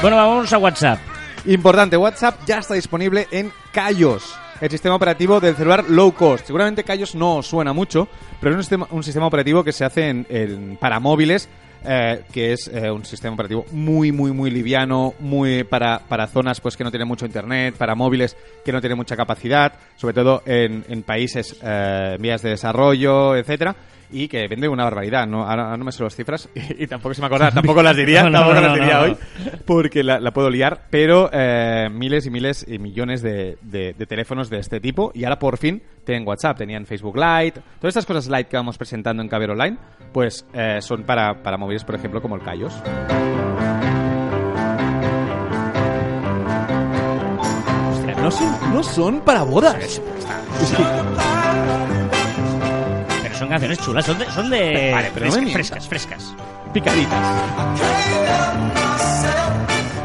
Speaker 1: Bueno, vamos a WhatsApp.
Speaker 2: Importante, WhatsApp ya está disponible en Kaios, el sistema operativo del celular low cost. Seguramente Kaios no suena mucho, pero es un sistema, un sistema operativo que se hace en, para móviles, eh, que es eh, un sistema operativo muy, muy, muy liviano, muy para, para zonas pues que no tienen mucho internet, para móviles que no tienen mucha capacidad, sobre todo en, en países eh, en vías de desarrollo, etcétera. Y que vende una barbaridad, ¿no? Ahora ahora no me sé las cifras y, tampoco se me acuerda, tampoco las diría,
Speaker 1: No, no,
Speaker 2: tampoco
Speaker 1: no,
Speaker 2: las diría
Speaker 1: no.
Speaker 2: hoy porque la, la puedo liar, pero eh, miles y miles y millones de, de- de teléfonos de este tipo y ahora por fin tienen WhatsApp, tenían Facebook Lite, todas estas cosas Lite que vamos presentando en Caber Online, pues eh, son para, para móviles, por ejemplo, como el Kaios. No son, no son para bodas.
Speaker 1: Son canciones chulas, son de, son de
Speaker 2: Vale, pero no
Speaker 1: frescas, frescas,
Speaker 2: picaditas.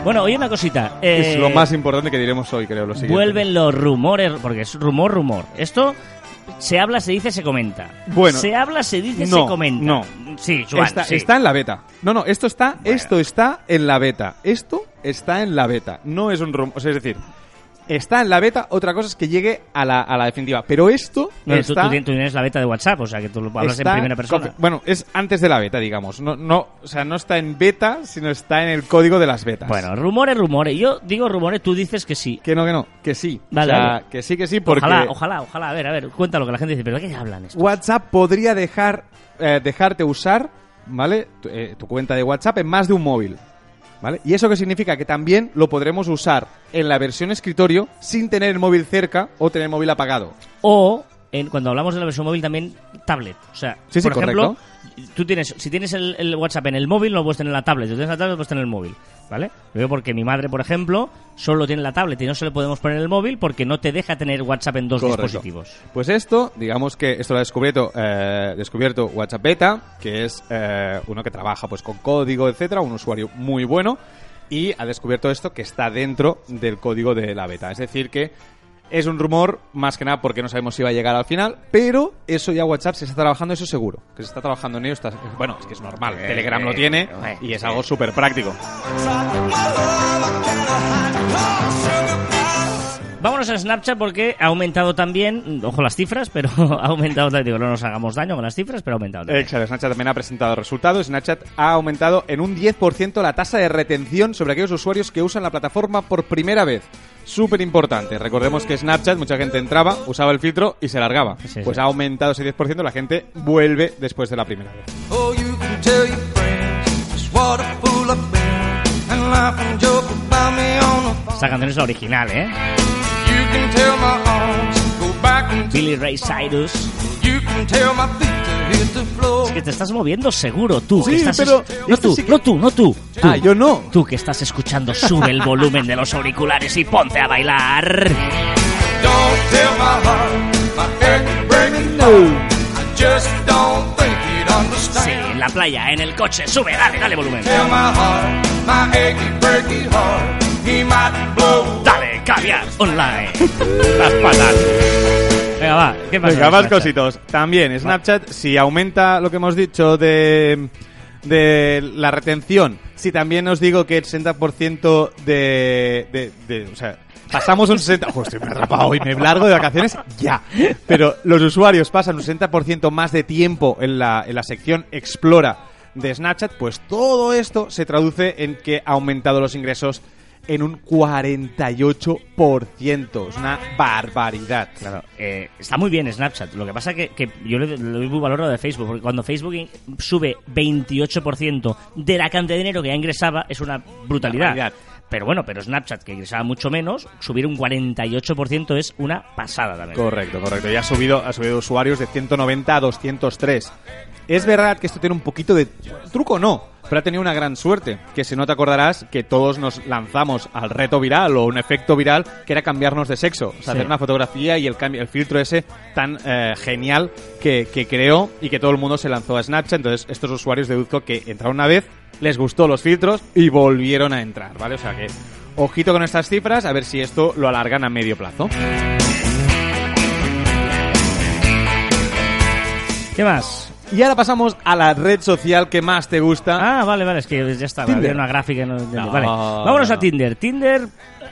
Speaker 1: Bueno, oye una cosita. eh,
Speaker 2: es lo más importante que diremos hoy, creo, lo siguiente.
Speaker 1: Vuelven los rumores, porque es rumor, rumor. Esto se habla, se dice, se comenta.
Speaker 2: Bueno,
Speaker 1: se habla, se dice,
Speaker 2: no,
Speaker 1: se comenta.
Speaker 2: no.
Speaker 1: Sí, Joan,
Speaker 2: está,
Speaker 1: sí.
Speaker 2: está en la beta. No, no, esto está, esto está en la beta. Esto está en la beta. No es un rumor. O sea, es decir, está en la beta. Otra cosa es que llegue a la, a la definitiva. Pero esto
Speaker 1: No,
Speaker 2: está.
Speaker 1: tú tienes- tú tienes la beta de WhatsApp, o sea que tú lo hablas en primera persona.
Speaker 2: Bueno, es antes de la beta, digamos. No, no, o sea, no está en beta, sino está en el código de las betas.
Speaker 1: Bueno, rumores, rumores. Yo digo rumores, tú dices que sí.
Speaker 2: Que no, que no, que sí.
Speaker 1: Vale,
Speaker 2: o sea,
Speaker 1: vale.
Speaker 2: que sí, que sí, porque
Speaker 1: Ojalá, ojalá, ojalá. A ver, a ver, cuéntalo que la gente dice, ¿pero de qué hablan esto?
Speaker 2: WhatsApp podría dejar eh, dejarte usar, ¿vale? Tu, eh, tu cuenta de WhatsApp en más de un móvil. ¿Vale? ¿Y eso qué significa? Que también lo podremos usar en la versión escritorio sin tener el móvil cerca o tener el móvil apagado.
Speaker 1: O, en, cuando hablamos de la versión móvil, también tablet. O sea,
Speaker 2: Sí, sí,
Speaker 1: por ejemplo,
Speaker 2: correcto.
Speaker 1: tú tienes, si tienes el, el WhatsApp en el móvil, no lo puedes tener en la tablet. Si tienes la tablet, lo puedes tener en el móvil. ¿Vale? Lo digo porque mi madre, por ejemplo, solo tiene la tablet y no se le podemos poner en el móvil porque no te deja tener WhatsApp en dos
Speaker 2: Correcto.
Speaker 1: dispositivos.
Speaker 2: Pues esto, digamos que esto lo ha descubierto, eh, descubierto WhatsApp Beta, que es eh, uno que trabaja pues con código, etcétera, un usuario muy bueno, y ha descubierto esto que está dentro del código de la beta. Es decir, que es un rumor, más que nada porque no sabemos si va a llegar al final, pero eso ya WhatsApp se está trabajando, eso seguro. Que se está trabajando en ello. está- bueno, es que es normal. Telegram lo tiene y es algo súper práctico.
Speaker 1: Vámonos a Snapchat porque ha aumentado también, ojo las cifras, pero ha aumentado, digo, no nos hagamos daño con las cifras, pero ha aumentado también.
Speaker 2: Exacto, Snapchat también ha presentado resultados. Snapchat ha aumentado en un 10% la tasa de retención sobre aquellos usuarios que usan la plataforma por primera vez. Súper importante. Recordemos que Snapchat, mucha gente entraba, usaba el filtro y se largaba.
Speaker 1: Sí,
Speaker 2: pues
Speaker 1: sí.
Speaker 2: ha aumentado ese 10%, la gente vuelve después de la primera vez.
Speaker 4: Oh, you can tell your friends just what a fool I've been and laugh and joke about me on the phone.
Speaker 1: Esta canción es la original, ¿eh? Billy Ray Cyrus.
Speaker 4: you can tell my feet to hit the floor.
Speaker 1: Es que te estás moviendo seguro, tú.
Speaker 2: Sí,
Speaker 1: que estás
Speaker 2: pero
Speaker 1: no tú,
Speaker 2: sí que-
Speaker 1: no tú, no tú. tú.
Speaker 2: Ah, yo no.
Speaker 1: Tú que estás escuchando, sube el volumen de los auriculares y ponte a bailar.
Speaker 4: Don't tell my heart, my achy breaking heart. I just don't think you'd
Speaker 1: Sí, en la playa, en el coche, sube, dale, dale volumen.
Speaker 4: He.
Speaker 1: Dale, caviar online. Las patas. Venga, va, ¿qué pasa?
Speaker 2: Venga, más
Speaker 1: Snapchat?
Speaker 2: cositos. También, Snapchat, si aumenta lo que hemos dicho de, de la retención, si también os digo que el 60% de, de, de- O sea, pasamos un 60%... Joder, estoy muy atrapado hoy, me largo de vacaciones ya. Pero los usuarios pasan un 60% más de tiempo en la, en la sección Explora de Snapchat, pues todo esto se traduce en que ha aumentado los ingresos en un 48%. Es una barbaridad.
Speaker 1: Claro, eh, está muy bien Snapchat. Lo que pasa que, que yo le, doy muy valor a lo de Facebook, porque cuando Facebook sube 28% de la cantidad de dinero que ya ingresaba, es una brutalidad. Pero bueno, pero Snapchat, que ingresaba mucho menos, subir un 48% es una pasada también.
Speaker 2: Correcto, correcto. Ya ha subido, ha subido usuarios de 190 a 203. Es verdad que esto tiene un poquito de truco, no, pero ha tenido una gran suerte. Que si no te acordarás que todos nos lanzamos al reto viral o un efecto viral que era cambiarnos de sexo. O sea,
Speaker 1: Sí.
Speaker 2: hacer una fotografía y el, cambio, el filtro ese tan eh, genial que, que creó y que todo el mundo se lanzó a Snapchat. Entonces, estos usuarios deduzco que entraron una vez, les gustó los filtros y volvieron a entrar, ¿vale? O sea que, ojito con estas cifras, a ver si esto lo alargan a medio plazo.
Speaker 1: ¿Qué más?
Speaker 2: Y ahora pasamos a la red social que más te gusta.
Speaker 1: Ah, vale, vale, es que ya está.
Speaker 2: Tinder.
Speaker 1: Había una gráfica. No,
Speaker 2: No,
Speaker 1: vale. Vámonos
Speaker 2: no.
Speaker 1: a Tinder. Tinder.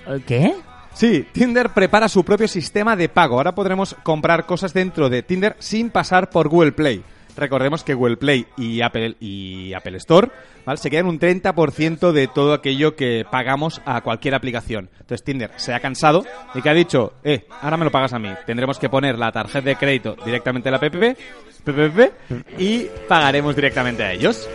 Speaker 1: eh, ¿Qué?
Speaker 2: Sí, Tinder prepara su propio sistema de pago. Ahora podremos comprar cosas dentro de Tinder sin pasar por Google Play. Recordemos que Google Play y Apple, y Apple Store ¿vale? se quedan un 30% de todo aquello que pagamos a cualquier aplicación. Entonces Tinder se ha cansado y que ha dicho, eh, ahora me lo pagas a mí. Tendremos que poner la tarjeta de crédito directamente a la PPP, PPP y pagaremos directamente a ellos.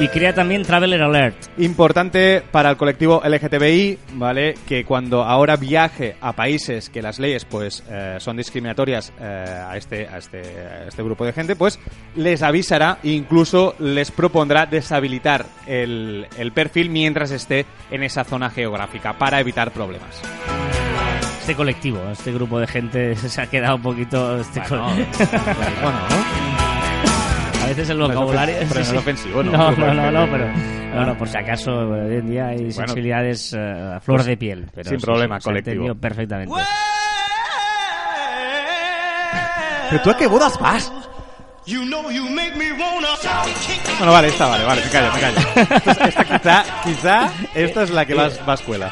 Speaker 1: Y crea también Traveler Alert.
Speaker 2: Importante para el colectivo LGTBI, ¿vale? Que cuando ahora viaje a países que las leyes pues eh, son discriminatorias eh, a, este, a, este, a este grupo de gente, pues les avisará e incluso les propondrá deshabilitar el, el perfil mientras esté en esa zona geográfica para evitar problemas.
Speaker 1: Este colectivo, este grupo de gente se ha quedado un poquito. Este
Speaker 2: Bueno, bueno,
Speaker 1: A veces el vocabulario.
Speaker 2: ofensivo, pero no es ofensivo, ¿no?
Speaker 1: No, no, no, no, pero. No, no, por si acaso, hoy en día hay sensibilidades eh, a flor de piel. Pero
Speaker 2: sin
Speaker 1: sí,
Speaker 2: problema,
Speaker 1: se
Speaker 2: colectivo.
Speaker 1: perfectamente.
Speaker 2: ¿Pero tú a qué bodas vas?
Speaker 4: You know you make me wanna kick
Speaker 2: Bueno, vale, esta vale, vale, me callo, me callo. Esta, esta quizá, quizá, esta es la que vas, va a escuela.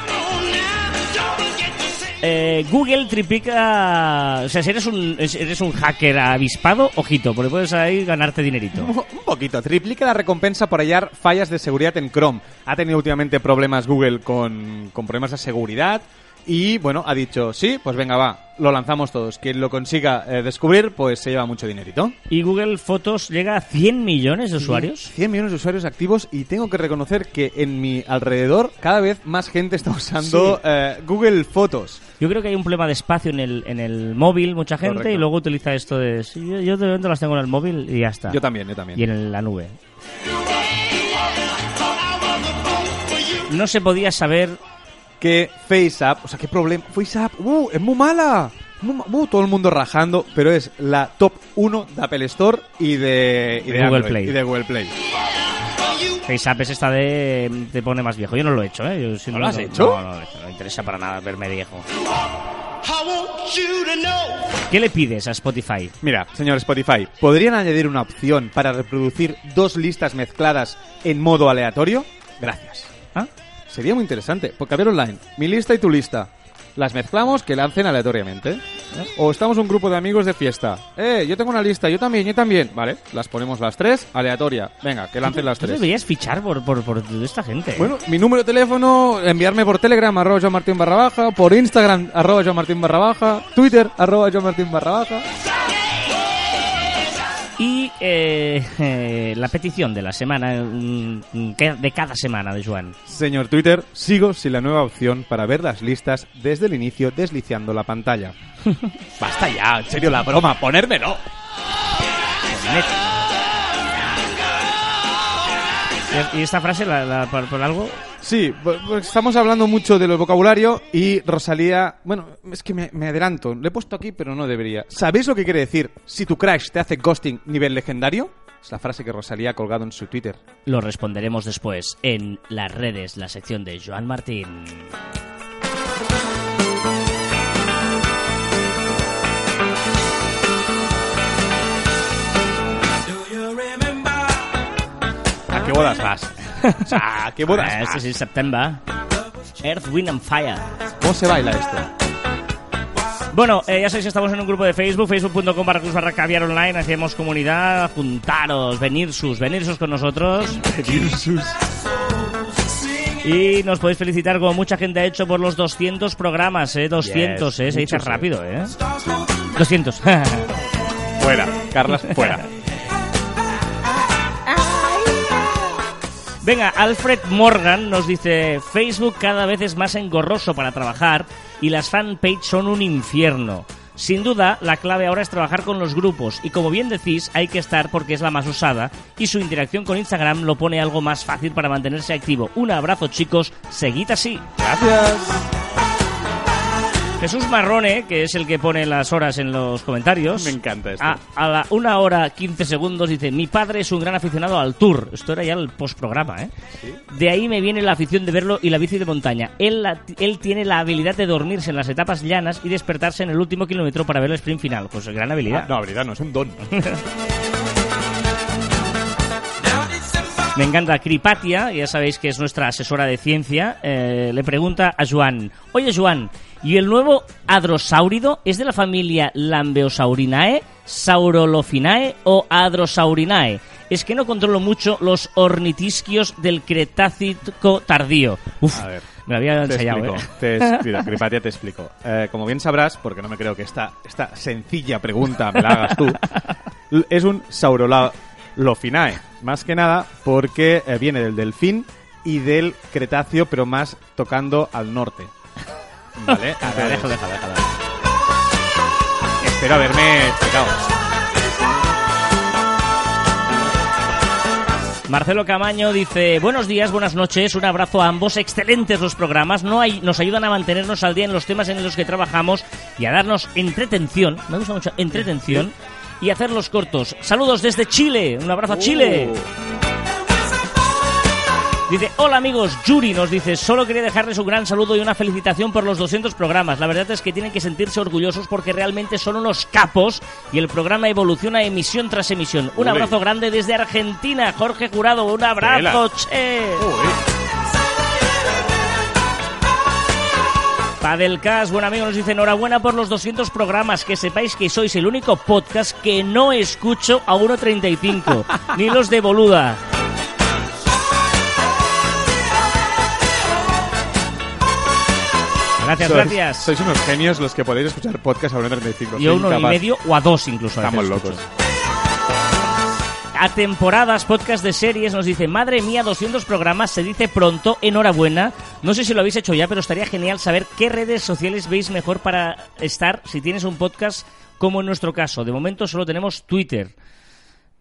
Speaker 1: Eh, Google triplica. O sea, si eres un, eres un hacker avispado, ojito, porque puedes ahí ganarte dinerito.
Speaker 2: Un poquito. Triplica la recompensa por hallar fallas de seguridad en Chrome. Ha tenido últimamente problemas Google con, con problemas de seguridad Y bueno, ha dicho, sí, pues venga, va, lo lanzamos todos. Quien lo consiga eh, descubrir, pues se lleva mucho dinerito.
Speaker 1: Y Google Fotos llega a 100 millones de usuarios.
Speaker 2: 100 millones de usuarios activos y tengo que reconocer que en mi alrededor cada vez más gente está usando
Speaker 1: Sí.
Speaker 2: eh, Google Fotos.
Speaker 1: Yo creo que hay un problema de espacio en el, en el móvil, mucha gente,
Speaker 2: Correcto.
Speaker 1: y luego utiliza esto de... sí, yo, yo de momento las tengo en el móvil y ya está.
Speaker 2: Yo también, yo también.
Speaker 1: y en la nube. No se podía saber
Speaker 2: que FaceApp, o sea, qué problema. FaceApp, uh, es muy mala. Muy uh, todo el mundo rajando, pero es la top 1 de Apple Store y de, y de
Speaker 1: Google
Speaker 2: Android,
Speaker 1: Play.
Speaker 2: Y de Google Play.
Speaker 1: FaceApp es esta de te pone más viejo. Yo no lo he hecho, ¿eh? Yo, si
Speaker 2: ¿No lo has hecho?
Speaker 1: No, no, no me interesa para nada verme viejo. ¿Qué le pides a Spotify?
Speaker 2: Mira, señor Spotify, ¿podrían añadir una opción para reproducir dos listas mezcladas en modo aleatorio? Gracias.
Speaker 1: ¿Ah?
Speaker 2: Sería muy interesante. Porque a ver online, mi lista y tu lista. Las mezclamos que lancen aleatoriamente. O estamos un grupo de amigos de fiesta. Eh, yo tengo una lista, yo también, yo también. Vale, las ponemos las tres, aleatoria. Venga, que lancen las
Speaker 1: Tú
Speaker 2: tres.
Speaker 1: deberías fichar por, por, por esta gente. ¿eh?
Speaker 2: Bueno, mi número de teléfono, enviarme por Telegram, arroba Joan Martín barra baja, por Instagram, arroba Joan Martín barra baja, Twitter, arroba Joan Martín barra baja.
Speaker 1: Eh, eh, la petición de la semana, mm, que- de cada semana de Joan.
Speaker 2: Señor Twitter, sigo sin la nueva opción para ver las listas desde el inicio deslizando la pantalla. Basta ya, en serio la broma, ponérmelo.
Speaker 1: ¿Y esta frase, la, la- por, por algo?
Speaker 2: Sí, estamos hablando mucho del vocabulario y Rosalía... Bueno, es que me, me adelanto, lo he puesto aquí pero no debería. ¿Sabéis lo que quiere decir si tu crash te hace ghosting nivel legendario? Es la frase que Rosalía ha colgado en su Twitter.
Speaker 1: Lo responderemos después en las redes, la sección de Joan Martín.
Speaker 2: ¿A qué bodas vas? O sea, ¿a qué bodas
Speaker 1: Ah? Este es septiembre. Earth, Wind and Fire.
Speaker 2: ¿Cómo se baila esto?
Speaker 1: Bueno, eh, ya sabéis que estamos en un grupo de Facebook, facebook.com barra cruz barra caviar online, hacemos comunidad, juntaros, venir sus, venir sus con nosotros. Y nos podéis felicitar como mucha gente ha hecho por los 200 programas, ¿eh? 200,
Speaker 2: Yes,
Speaker 1: ¿eh? Se dice rápido, ¿eh? 200.
Speaker 2: Fuera, Carlas, fuera.
Speaker 1: Venga, Alfred Morgan nos dice, Facebook cada vez es más engorroso para trabajar y las fanpage son un infierno. Sin duda, la clave ahora es trabajar con los grupos y como bien decís, hay que estar porque es la más usada y su interacción con Instagram lo pone algo más fácil para mantenerse activo. Un abrazo chicos, seguid así.
Speaker 2: Gracias.
Speaker 1: Jesús Marrone, que es el que pone las horas en los comentarios.
Speaker 2: Me encanta esto.
Speaker 1: A, a la una hora 15 segundos dice, mi padre es un gran aficionado al tour. Esto era ya el postprograma, ¿eh? De ahí me viene la afición de verlo y la bici de montaña. Él, la- él tiene la habilidad de dormirse en las etapas llanas y despertarse en el último kilómetro para ver el sprint final. Pues gran habilidad.
Speaker 2: Ah, no, habilidad no, es un don.
Speaker 1: Me encanta. Cripatia, ya sabéis que es nuestra asesora de ciencia, eh, le pregunta a Joan, oye Joan, ¿y el nuevo adrosáurido es de la familia Lambeosaurinae, Saurolofinae o Adrosaurinae? Es que no controlo mucho los ornitisquios del Cretácico tardío. Uf,
Speaker 2: A ver,
Speaker 1: me lo había
Speaker 2: Te
Speaker 1: ensayado,
Speaker 2: explico,
Speaker 1: ¿eh?
Speaker 2: te explico, Cripatia, te explico. Eh, como bien sabrás, porque no me creo que esta, esta sencilla pregunta me la hagas tú, es un Saurolofinae. Más que nada porque eh, viene del delfín y del Cretáceo, pero más tocando al norte. ¿Vale?
Speaker 1: Déjalo, déjalo, déjalo.
Speaker 2: espero haberme explicado.
Speaker 1: Marcelo Camaño dice, buenos días, buenas noches, un abrazo a ambos, excelentes los programas, no hay, nos ayudan a mantenernos al día en los temas en los que trabajamos y a darnos entretención, me gusta mucho, entretención, y hacerlos cortos. Saludos desde Chile, un abrazo a Chile. Dice, hola amigos, Yuri nos dice, solo quería dejarles un gran saludo y una felicitación por los 200 programas. La verdad es que tienen que sentirse orgullosos porque realmente son unos capos y el programa evoluciona emisión tras emisión. Un
Speaker 2: Ole.
Speaker 1: abrazo grande desde Argentina, Jorge Jurado, un abrazo, che. Padelcas, buen amigo, nos dice enhorabuena por los 200 programas. Que sepáis que sois el único podcast que no escucho a 1.35, ni los de boluda. Gracias,
Speaker 2: Sois-
Speaker 1: gracias.
Speaker 2: Sois unos genios los que podéis escuchar podcast a 1.35.
Speaker 1: Yo
Speaker 2: Soy
Speaker 1: uno y medio o a dos incluso. a
Speaker 2: Estamos locos.
Speaker 1: escucho. A temporadas, podcast de series, nos dice, madre mía, 200 programas, se dice pronto, enhorabuena. No sé si lo habéis hecho ya, pero estaría genial saber qué redes sociales veis mejor para estar si tienes un podcast como en nuestro caso. De momento solo tenemos Twitter.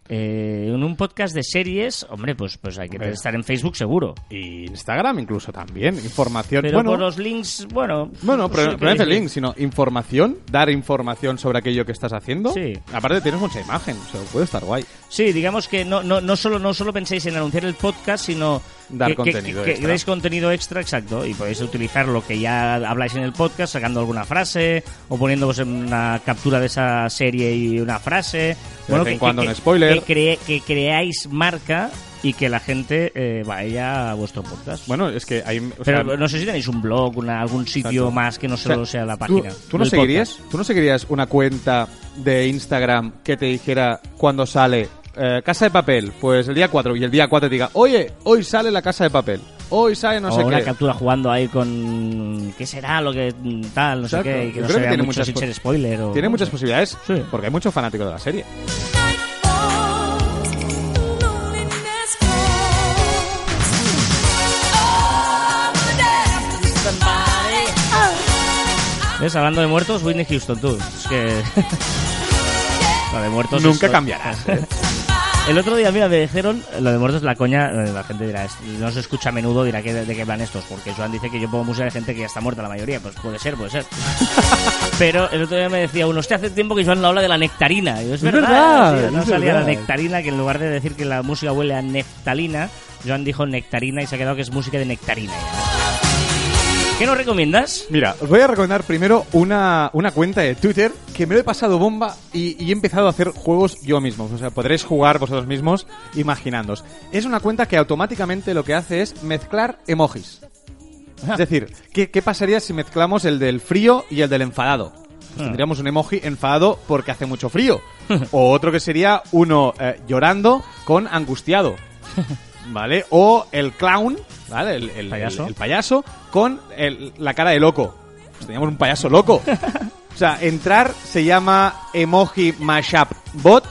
Speaker 1: Eh, en un podcast de series, hombre, pues, pues hay que estar en Facebook seguro.
Speaker 2: Y Instagram incluso también. Información.
Speaker 1: Pero
Speaker 2: bueno,
Speaker 1: por los links, bueno...
Speaker 2: Bueno,
Speaker 1: no
Speaker 2: pero
Speaker 1: sé
Speaker 2: no es el link, sino información, dar información sobre aquello que estás haciendo.
Speaker 1: Sí.
Speaker 2: Aparte tienes mucha imagen, o sea, puede estar guay.
Speaker 1: Sí, digamos que no, no, no, solo, no solo penséis en anunciar el podcast, sino
Speaker 2: Dar
Speaker 1: que, que-
Speaker 2: contenido
Speaker 1: que,
Speaker 2: extra.
Speaker 1: deis contenido extra, exacto, y podéis utilizar lo que ya habláis en el podcast, sacando alguna frase o poniéndose una captura de esa serie y una frase.
Speaker 2: vez en cuando un spoiler.
Speaker 1: Que, que creáis marca y que la gente eh, vaya a vuestro podcast.
Speaker 2: Bueno, es que hay... o
Speaker 1: Pero
Speaker 2: sea,
Speaker 1: no sé si tenéis un blog, una, algún sitio
Speaker 2: Exacto.
Speaker 1: más que no
Speaker 2: o sea,
Speaker 1: solo sea la
Speaker 2: ¿tú-
Speaker 1: página.
Speaker 2: ¿tú, no seguirías,
Speaker 1: podcast.
Speaker 2: ¿Tú no seguirías una cuenta de Instagram que te dijera cuando sale eh, Casa de Papel? Pues el día 4 y el día 4 te diga, oye, hoy sale la Casa de Papel. Hoy sale no
Speaker 1: o
Speaker 2: sé
Speaker 1: una
Speaker 2: qué.
Speaker 1: captura jugando ahí con qué será lo que tal, no sé qué, y que
Speaker 2: Yo
Speaker 1: no
Speaker 2: creo
Speaker 1: se
Speaker 2: que
Speaker 1: vea
Speaker 2: tiene
Speaker 1: mucho
Speaker 2: muchas
Speaker 1: sin ser spoiler. O,
Speaker 2: Tiene muchas posibilidades
Speaker 1: Sí.
Speaker 2: porque hay mucho fanático de la serie.
Speaker 1: ¿Ves? Hablando de muertos, Whitney Houston, tú. Es que... lo de muertos...
Speaker 2: Nunca
Speaker 1: es-
Speaker 2: cambiarás. ¿eh?
Speaker 1: El otro día, mira, me dijeron, lo de muertos, la coña, eh, la gente dirá, no se escucha a menudo, dirá que de qué van estos, porque Joan dice que yo pongo música de gente que ya está muerta la mayoría, pues puede ser, puede ser. Pero el otro día me decía uno, usted hace tiempo que Joan no habla de la nectarina. Y yo, es,
Speaker 2: Es
Speaker 1: verdad, no
Speaker 2: es
Speaker 1: salía la nectarina, que en lugar de decir que la música huele a neftalina, Joan dijo nectarina y se ha quedado que es música de nectarina. ya. ¿Qué nos recomiendas?
Speaker 2: Mira, os voy a recomendar primero una, una cuenta de Twitter que me lo he pasado bomba y, y he empezado a hacer juegos yo mismo. O sea, podréis jugar vosotros mismos imaginándoos. Es una cuenta que automáticamente lo que hace es mezclar emojis. Es decir, ¿qué, qué pasaría si mezclamos el del frío y el del enfadado? Pues tendríamos un emoji enfadado porque hace mucho frío. o otro que sería uno eh, llorando con angustiado. ¿Vale? O el clown, ¿vale? El, el-
Speaker 1: Payaso.
Speaker 2: el- el payaso con el- la cara de loco. Pues teníamos un payaso loco. o sea, entrar se llama emoji mashup bot,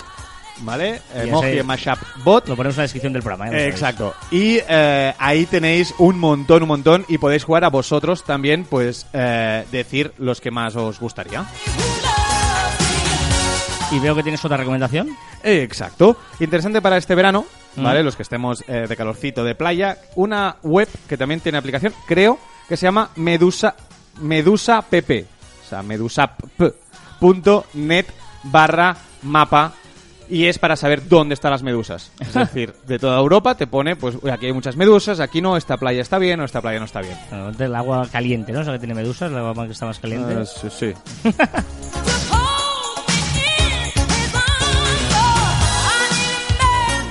Speaker 2: ¿vale? Emoji mashup bot.
Speaker 1: Lo ponemos en la descripción del programa. ¿eh?
Speaker 2: Eh, exacto. Y eh, ahí tenéis un montón, un montón. Y podéis jugar a vosotros también, pues, eh, decir los que más os gustaría.
Speaker 1: Y veo que tienes otra recomendación.
Speaker 2: Eh, exacto. Interesante para este verano,
Speaker 1: Mm.
Speaker 2: ¿vale? Los que estemos eh, de calorcito, de playa. Una web que también tiene aplicación, creo, que se llama Medusa, Medusa PP. O sea, medusap.net barra mapa. Y es para saber dónde están las medusas. Es decir, de toda Europa te pone, pues, aquí hay muchas medusas, aquí no, esta playa está bien o esta playa no está bien.
Speaker 1: Bueno, del agua caliente, ¿no? O sea, que tiene medusas, el agua que está más caliente.
Speaker 2: Ah, sí, sí.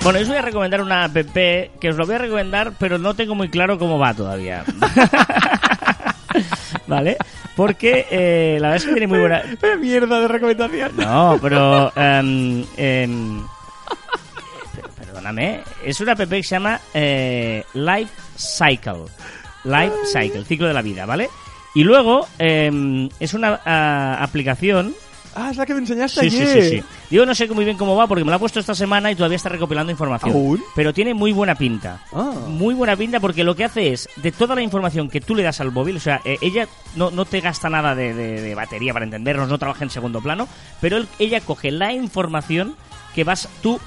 Speaker 1: Bueno, yo os voy a recomendar una app que os lo voy a recomendar, pero no tengo muy claro cómo va todavía. ¿Vale? Porque eh, la verdad es que tiene muy buena...
Speaker 2: mierda de recomendación!
Speaker 1: No, pero... per- perdóname. Es una app que se llama eh, Life Cycle. Life Cycle, ciclo de la vida, ¿vale? Y luego em, es una ah, aplicación
Speaker 2: Ah, es la que me enseñaste
Speaker 1: Sí, sí,
Speaker 2: ayer.
Speaker 1: sí, sí. Yo no sé muy bien cómo va porque me la ha puesto esta semana y todavía está recopilando información.
Speaker 2: ¿Aún?
Speaker 1: Pero tiene muy buena pinta.
Speaker 2: Ah.
Speaker 1: Muy buena pinta porque lo que hace es, de toda la información que tú le das al móvil, o sea, eh, ella no, no te gasta nada de, de- de batería para entendernos, no trabaja en segundo plano, pero él- ella coge la información que vas tú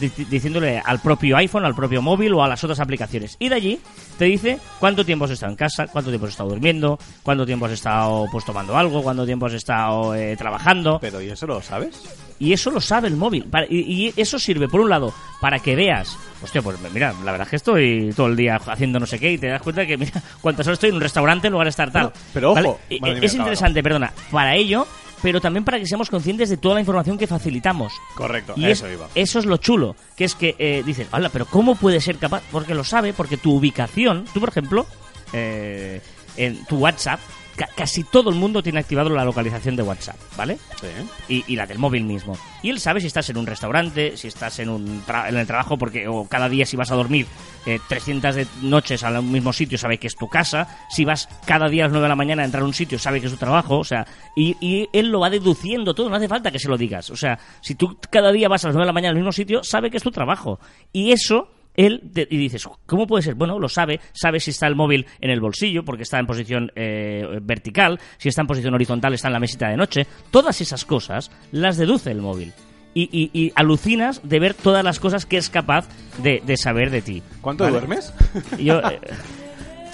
Speaker 1: di- diciéndole al propio iPhone, al propio móvil o a las otras aplicaciones. Y de allí te dice cuánto tiempo has estado en casa, cuánto tiempo has estado durmiendo, cuánto tiempo has estado pues tomando algo, cuánto tiempo has estado eh, trabajando.
Speaker 2: Pero ¿y eso lo sabes?
Speaker 1: Y eso lo sabe el móvil. Y, eso sirve, por un lado, para que veas. Hostia, pues mira, la verdad es que estoy todo el día haciendo no sé qué y te das cuenta que, mira, cuántas horas estoy en un restaurante en lugar de estar tal.
Speaker 2: Pero ojo,
Speaker 1: es interesante, perdona, para ello, pero también para que seamos conscientes de toda la información que facilitamos.
Speaker 2: Correcto,
Speaker 1: Y
Speaker 2: eso
Speaker 1: es-
Speaker 2: iba.
Speaker 1: eso es lo chulo, que es que eh, dices, hola, pero ¿cómo puede ser capaz? Porque lo sabe, porque tu ubicación, tú por ejemplo, eh, en tu WhatsApp, ca- casi todo el mundo tiene activado la localización de WhatsApp, ¿vale?
Speaker 2: Sí.
Speaker 1: y, y la del móvil mismo. Y él sabe si estás en un restaurante, si estás en, un tra- en el trabajo, porque o cada día si vas a dormir eh, 300 de noches al mismo sitio, sabe que es tu casa. Si vas cada día a las 9 de la mañana a entrar a un sitio, sabe que es tu trabajo. O sea, y, y él lo va deduciendo todo, no hace falta que se lo digas. O sea, si tú cada día vas a las 9 de la mañana al mismo sitio, sabe que es tu trabajo. Y eso él te- y dices, ¿cómo puede ser? Bueno, lo sabe, sabe si está el móvil en el bolsillo, porque está en posición eh, vertical, si está en posición horizontal, está en la mesita de noche. Todas esas cosas las deduce el móvil. Y, y- y alucinas de ver todas las cosas que es capaz de, de saber de ti.
Speaker 2: ¿Cuánto
Speaker 1: ¿Vale?
Speaker 2: duermes?
Speaker 1: Yo,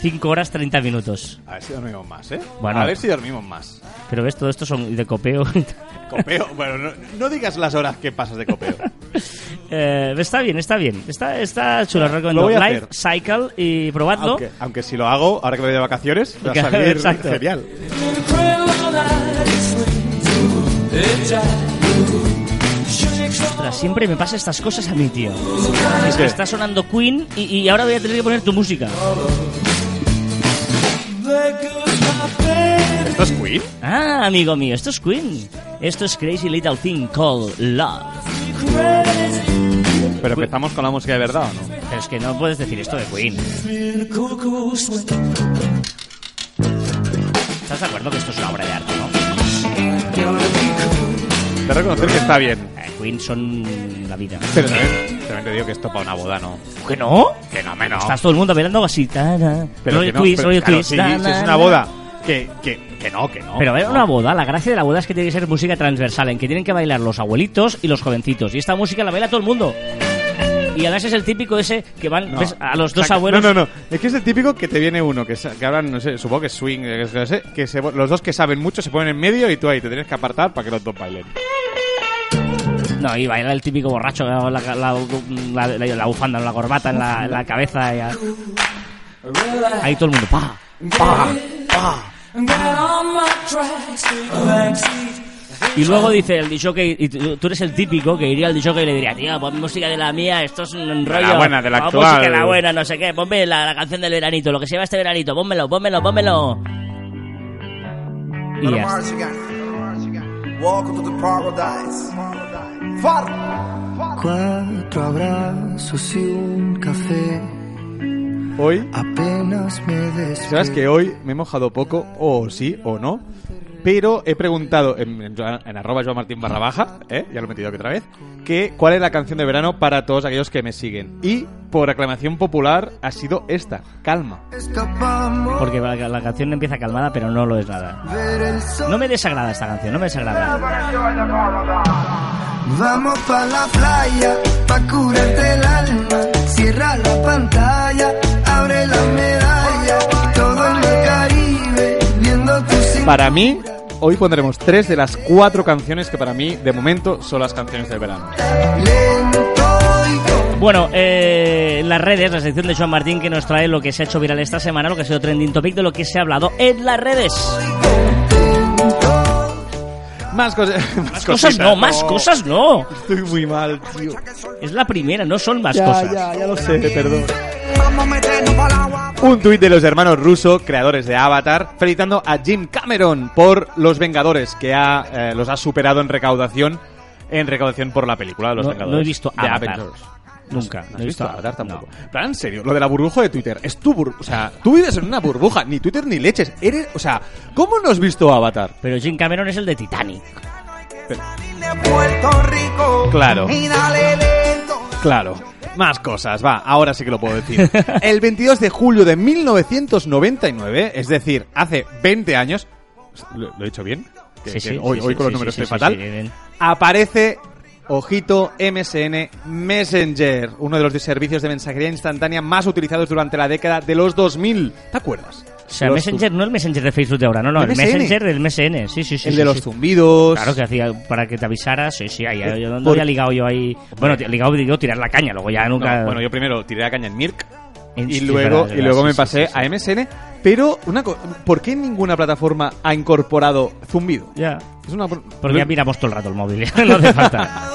Speaker 1: 5 horas 30 minutos.
Speaker 2: A ver si dormimos más, ¿eh?
Speaker 1: Bueno.
Speaker 2: A ver si dormimos más.
Speaker 1: Pero ves, todo esto son de copeo.
Speaker 2: Copeo. bueno, no, no digas las horas que pasas de copeo.
Speaker 1: Eh, está bien, está bien. Está, está chulo, recomiendo.
Speaker 2: Lo voy a hacer.
Speaker 1: Cycle y probadlo.
Speaker 2: Aunque, aunque si lo hago, ahora que me voy de vacaciones, va a salir
Speaker 1: Exacto.
Speaker 2: genial.
Speaker 1: Ostras, siempre me pasa estas cosas a mí, tío. Es que está sonando Queen y, y ahora voy a tener que poner tu música.
Speaker 2: ¿Esto es Queen?
Speaker 1: Ah, amigo mío, esto es Queen. Esto es Crazy Little Thing Called Love.
Speaker 2: ¿Pero empezamos con la música de verdad o no?
Speaker 1: Pero es que no puedes decir esto de Queen. ¿Estás de acuerdo que esto es una obra de arte, no?
Speaker 2: De reconocer que está bien.
Speaker 1: Queen son la vida.
Speaker 2: Pero también, también te digo que esto para una boda no.
Speaker 1: ¿Que no?
Speaker 2: Que no, menos.
Speaker 1: Estás todo el mundo bailando así. ta, ta.
Speaker 2: Pero
Speaker 1: rollo
Speaker 2: que no,
Speaker 1: twist,
Speaker 2: pero
Speaker 1: rollo
Speaker 2: claro,
Speaker 1: twist,
Speaker 2: si,
Speaker 1: ta,
Speaker 2: si es
Speaker 1: na,
Speaker 2: una
Speaker 1: na.
Speaker 2: boda que, que, que no, que no.
Speaker 1: Pero a ver,
Speaker 2: no.
Speaker 1: una boda, la gracia de la boda es que tiene que ser música transversal, en que tienen que bailar los abuelitos y los jovencitos. Y esta música la baila todo el mundo. Y además es el típico ese que van
Speaker 2: No.
Speaker 1: ves, a los dos abuelos.
Speaker 2: No, no, no. Es que es el típico que te viene uno, que, que hablan, no sé, supongo que es swing, que, es- no sé, que se- los dos que saben mucho se ponen en medio y tú ahí te tienes que apartar para que los dos bailen.
Speaker 1: No, y baila el típico borracho con la, la, la, la- la bufanda, la corbata en la, en la cabeza. y a- Ahí todo el mundo. ¡Pa! ¡Pa! ¡Pa! Y luego dice el disjockey, y tú eres el típico que iría al disjockey y le diría, tío, pon música de la mía, esto es un rollo.
Speaker 2: la buena, de la actual".
Speaker 1: música de la buena, no sé qué, ponme la, la canción del veranito, lo que se llama este veranito, pónmelo, pónmelo, pónmelo. Y ya está.
Speaker 5: Cuatro abrazos y un café.
Speaker 2: Hoy,
Speaker 5: Apenas me
Speaker 2: sabes que hoy me he mojado poco, o sí o no, pero he preguntado en, en, en arroba Joan Martín barra baja, ¿eh? ya lo he metido aquí otra vez, que cuál es la canción de verano para todos aquellos que me siguen. Y por aclamación popular ha sido esta, Calma.
Speaker 1: Porque la, la canción empieza calmada, pero no lo es nada. No me desagrada esta canción, no me desagrada.
Speaker 5: Vamos pa' la playa, pa' curarte el alma. Cierra la pantalla, abre la medalla.
Speaker 2: Para mí, hoy pondremos tres de las cuatro canciones que para mí, de momento, son las canciones del verano.
Speaker 1: Bueno, eh, en las redes, la sección de Joan Martín que nos trae lo que se ha hecho viral esta semana, lo que ha sido trending topic de lo que se ha hablado en las redes.
Speaker 2: Más, cosas más
Speaker 1: Cosas
Speaker 2: cositas.
Speaker 1: no, más cosas no.
Speaker 2: Estoy muy mal, tío.
Speaker 1: Es la primera, no son más
Speaker 2: Ya,
Speaker 1: cosas.
Speaker 2: ya, ya lo sé, perdón. Un tuit de los hermanos Russo, creadores de Avatar, felicitando a Jim Cameron por Los Vengadores, que ha, eh, los ha superado en recaudación en recaudación por la película de Los
Speaker 1: No-
Speaker 2: Vengadores.
Speaker 1: no he visto Avatar.
Speaker 2: Avengers.
Speaker 1: Nunca.
Speaker 2: ¿No
Speaker 1: no
Speaker 2: has
Speaker 1: he
Speaker 2: visto
Speaker 1: visto
Speaker 2: Avatar tampoco?
Speaker 1: no.
Speaker 2: Pero en serio, lo de la burbuja de Twitter, es tu bur- O sea, tú vives en una burbuja, ni Twitter ni leches. Eres, o sea, ¿cómo no has visto Avatar?
Speaker 1: Pero Jim Cameron es el de Titanic.
Speaker 6: Rico.
Speaker 2: Claro. Claro. Más cosas, va, ahora sí que lo puedo decir. El 22 de julio de 1999, es decir, hace 20 años, ¿lo, lo he dicho bien? Que-
Speaker 1: Sí,
Speaker 2: que
Speaker 1: sí,
Speaker 2: hoy
Speaker 1: sí,
Speaker 2: hoy
Speaker 1: sí,
Speaker 2: con los números
Speaker 1: sí,
Speaker 2: estoy
Speaker 1: sí,
Speaker 2: fatal. Aparece, ojito, MSN Messenger, uno de los servicios de mensajería instantánea más utilizados durante la década de los 2000. ¿Te acuerdas?
Speaker 1: O sea,
Speaker 2: Los
Speaker 1: Messenger no el Messenger de Facebook de ahora, no, no, el
Speaker 2: MSN.
Speaker 1: Messenger del MSN, sí, sí, sí.
Speaker 2: el
Speaker 1: sí,
Speaker 2: de los
Speaker 1: sí.
Speaker 2: zumbidos.
Speaker 1: Claro que hacía para que te avisara, sí, sí, ahí, yo no
Speaker 2: Por-
Speaker 1: había ligado yo ahí. Bueno, ligado digo tirar la caña, luego ya
Speaker 2: No,
Speaker 1: nunca.
Speaker 2: bueno, yo primero tiré la caña en Mirk
Speaker 1: En-
Speaker 2: y
Speaker 1: sí,
Speaker 2: luego,
Speaker 1: verdad,
Speaker 2: y luego me pasé
Speaker 1: sí, sí.
Speaker 2: a MSN. Pero, una co- ¿por qué ninguna plataforma ha incorporado zumbido?
Speaker 1: Ya.
Speaker 2: Es una...
Speaker 1: Porque ya miramos todo el rato el móvil, no hace falta.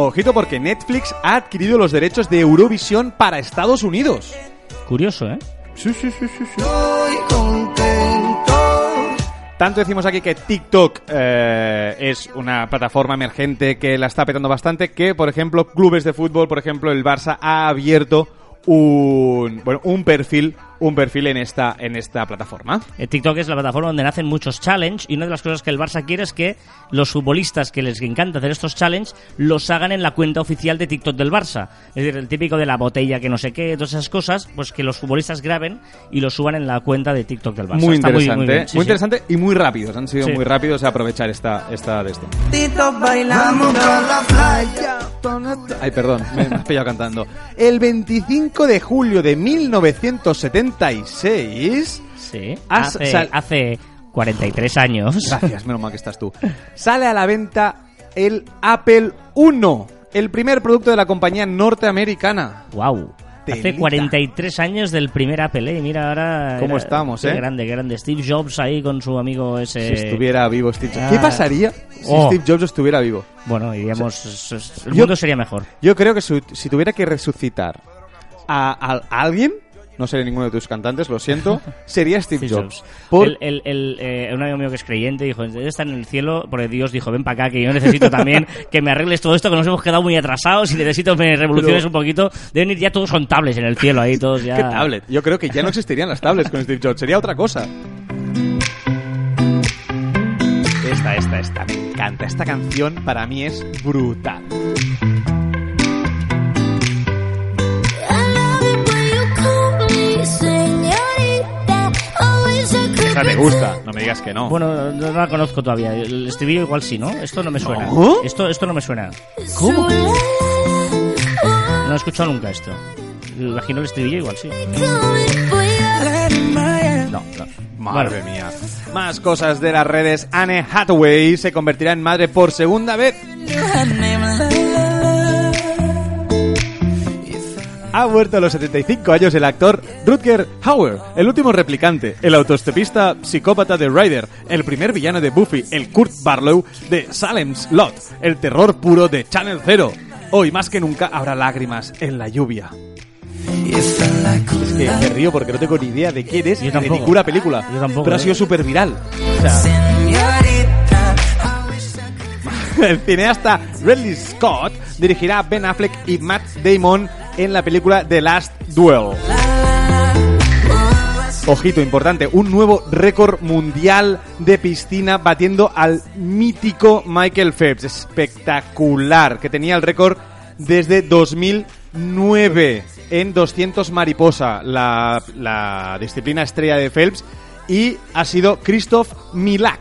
Speaker 2: Ojito porque Netflix ha adquirido los derechos de Eurovisión para Estados Unidos.
Speaker 1: Curioso, ¿eh?
Speaker 2: Sí, sí, sí, sí, sí.
Speaker 5: Estoy contento.
Speaker 2: Tanto decimos aquí que TikTok eh, es una plataforma emergente que la está petando bastante, que, por ejemplo, clubes de fútbol, por ejemplo, el Barça ha abierto un, bueno, un perfil un perfil en esta en esta plataforma.
Speaker 1: Eh, TikTok es la plataforma donde nacen muchos challenge y una de las cosas que el Barça quiere es que los futbolistas que les encanta hacer estos challenge los hagan en la cuenta oficial de TikTok del Barça. Es decir, el típico de la botella que no sé qué, todas esas cosas, pues que los futbolistas graben y los suban en la cuenta de TikTok del Barça.
Speaker 2: Muy
Speaker 1: Está
Speaker 2: interesante, muy,
Speaker 1: bien. Sí, sí.
Speaker 2: interesante y muy rápidos. Han sido
Speaker 1: Sí.
Speaker 2: muy rápidos a aprovechar esta esta de esto.
Speaker 6: Bailando.
Speaker 2: Ay, perdón, me, me has pillado cantando. El 25 de julio de 1976.
Speaker 1: Sí.
Speaker 2: Has
Speaker 1: Hace,
Speaker 2: sal-
Speaker 1: hace 43 años.
Speaker 2: Gracias, menos mal que estás tú. Sale a la venta el Apple I, el primer producto de la compañía norteamericana.
Speaker 1: Wow. Hace
Speaker 2: Telita.
Speaker 1: 43 años del primer Apple, ¿eh? Mira ahora...
Speaker 2: ¿Cómo
Speaker 1: era-
Speaker 2: estamos,
Speaker 1: qué
Speaker 2: eh?
Speaker 1: grande, qué grande. Steve Jobs ahí con su amigo ese...
Speaker 2: Si estuviera vivo Steve Jobs.
Speaker 1: ah.
Speaker 2: ¿Qué pasaría si
Speaker 1: Oh.
Speaker 2: Steve Jobs estuviera vivo?
Speaker 1: Bueno, diríamos... el
Speaker 2: Yo-
Speaker 1: mundo sería mejor.
Speaker 2: Yo creo que su- si tuviera que resucitar a, a- a alguien, no seré ninguno de tus cantantes, lo siento, sería Steve
Speaker 1: Steve
Speaker 2: Jobs.
Speaker 1: Jobs.
Speaker 2: Por-
Speaker 1: El, el- el, eh, un amigo mío que es creyente dijo, debe estar en el cielo, porque Dios dijo, ven para acá, que yo necesito también que me arregles todo esto, que nos hemos quedado muy atrasados y necesito que me revoluciones
Speaker 2: Pero-
Speaker 1: un poquito. Deben ir ya todos con tablets en el cielo ahí, todos ya...
Speaker 2: ¿Qué tablet? Yo creo que ya no existirían las tablets con Steve Jobs, sería otra cosa. Esta, esta, esta, me encanta. Esta canción para mí es brutal. Te gusta, no me digas que no.
Speaker 1: Bueno, no, no la conozco todavía. El estribillo igual sí, ¿no? Esto no me suena.
Speaker 2: ¿No?
Speaker 1: Esto, esto no me suena.
Speaker 2: ¿Cómo?
Speaker 1: No he escuchado nunca esto. Imagino el estribillo igual sí. No, no.
Speaker 2: Madre mía. Más cosas de las redes. Anne Hathaway se convertirá en madre por segunda vez. Ha vuelto a los 75 años el actor Rutger Hauer, el último replicante, el autostopista psicópata de Ryder, el primer villano de Buffy, el Kurt Barlow de Salem's Lot, el terror puro de Channel Zero. Hoy más que nunca habrá lágrimas en la lluvia. Es que me río porque no tengo ni idea de quién es ni de ninguna película.
Speaker 1: Yo tampoco,
Speaker 2: pero ha
Speaker 1: ¿eh?
Speaker 2: sido súper viral. El cineasta Ridley Scott dirigirá a Ben Affleck y Matt Damon en la película The Last Duel. Ojito, importante, un nuevo récord mundial de piscina batiendo al mítico Michael Phelps. Espectacular, que tenía el récord desde 2009 en 200 mariposa, la, la disciplina estrella de Phelps, y ha sido Christoph Milak.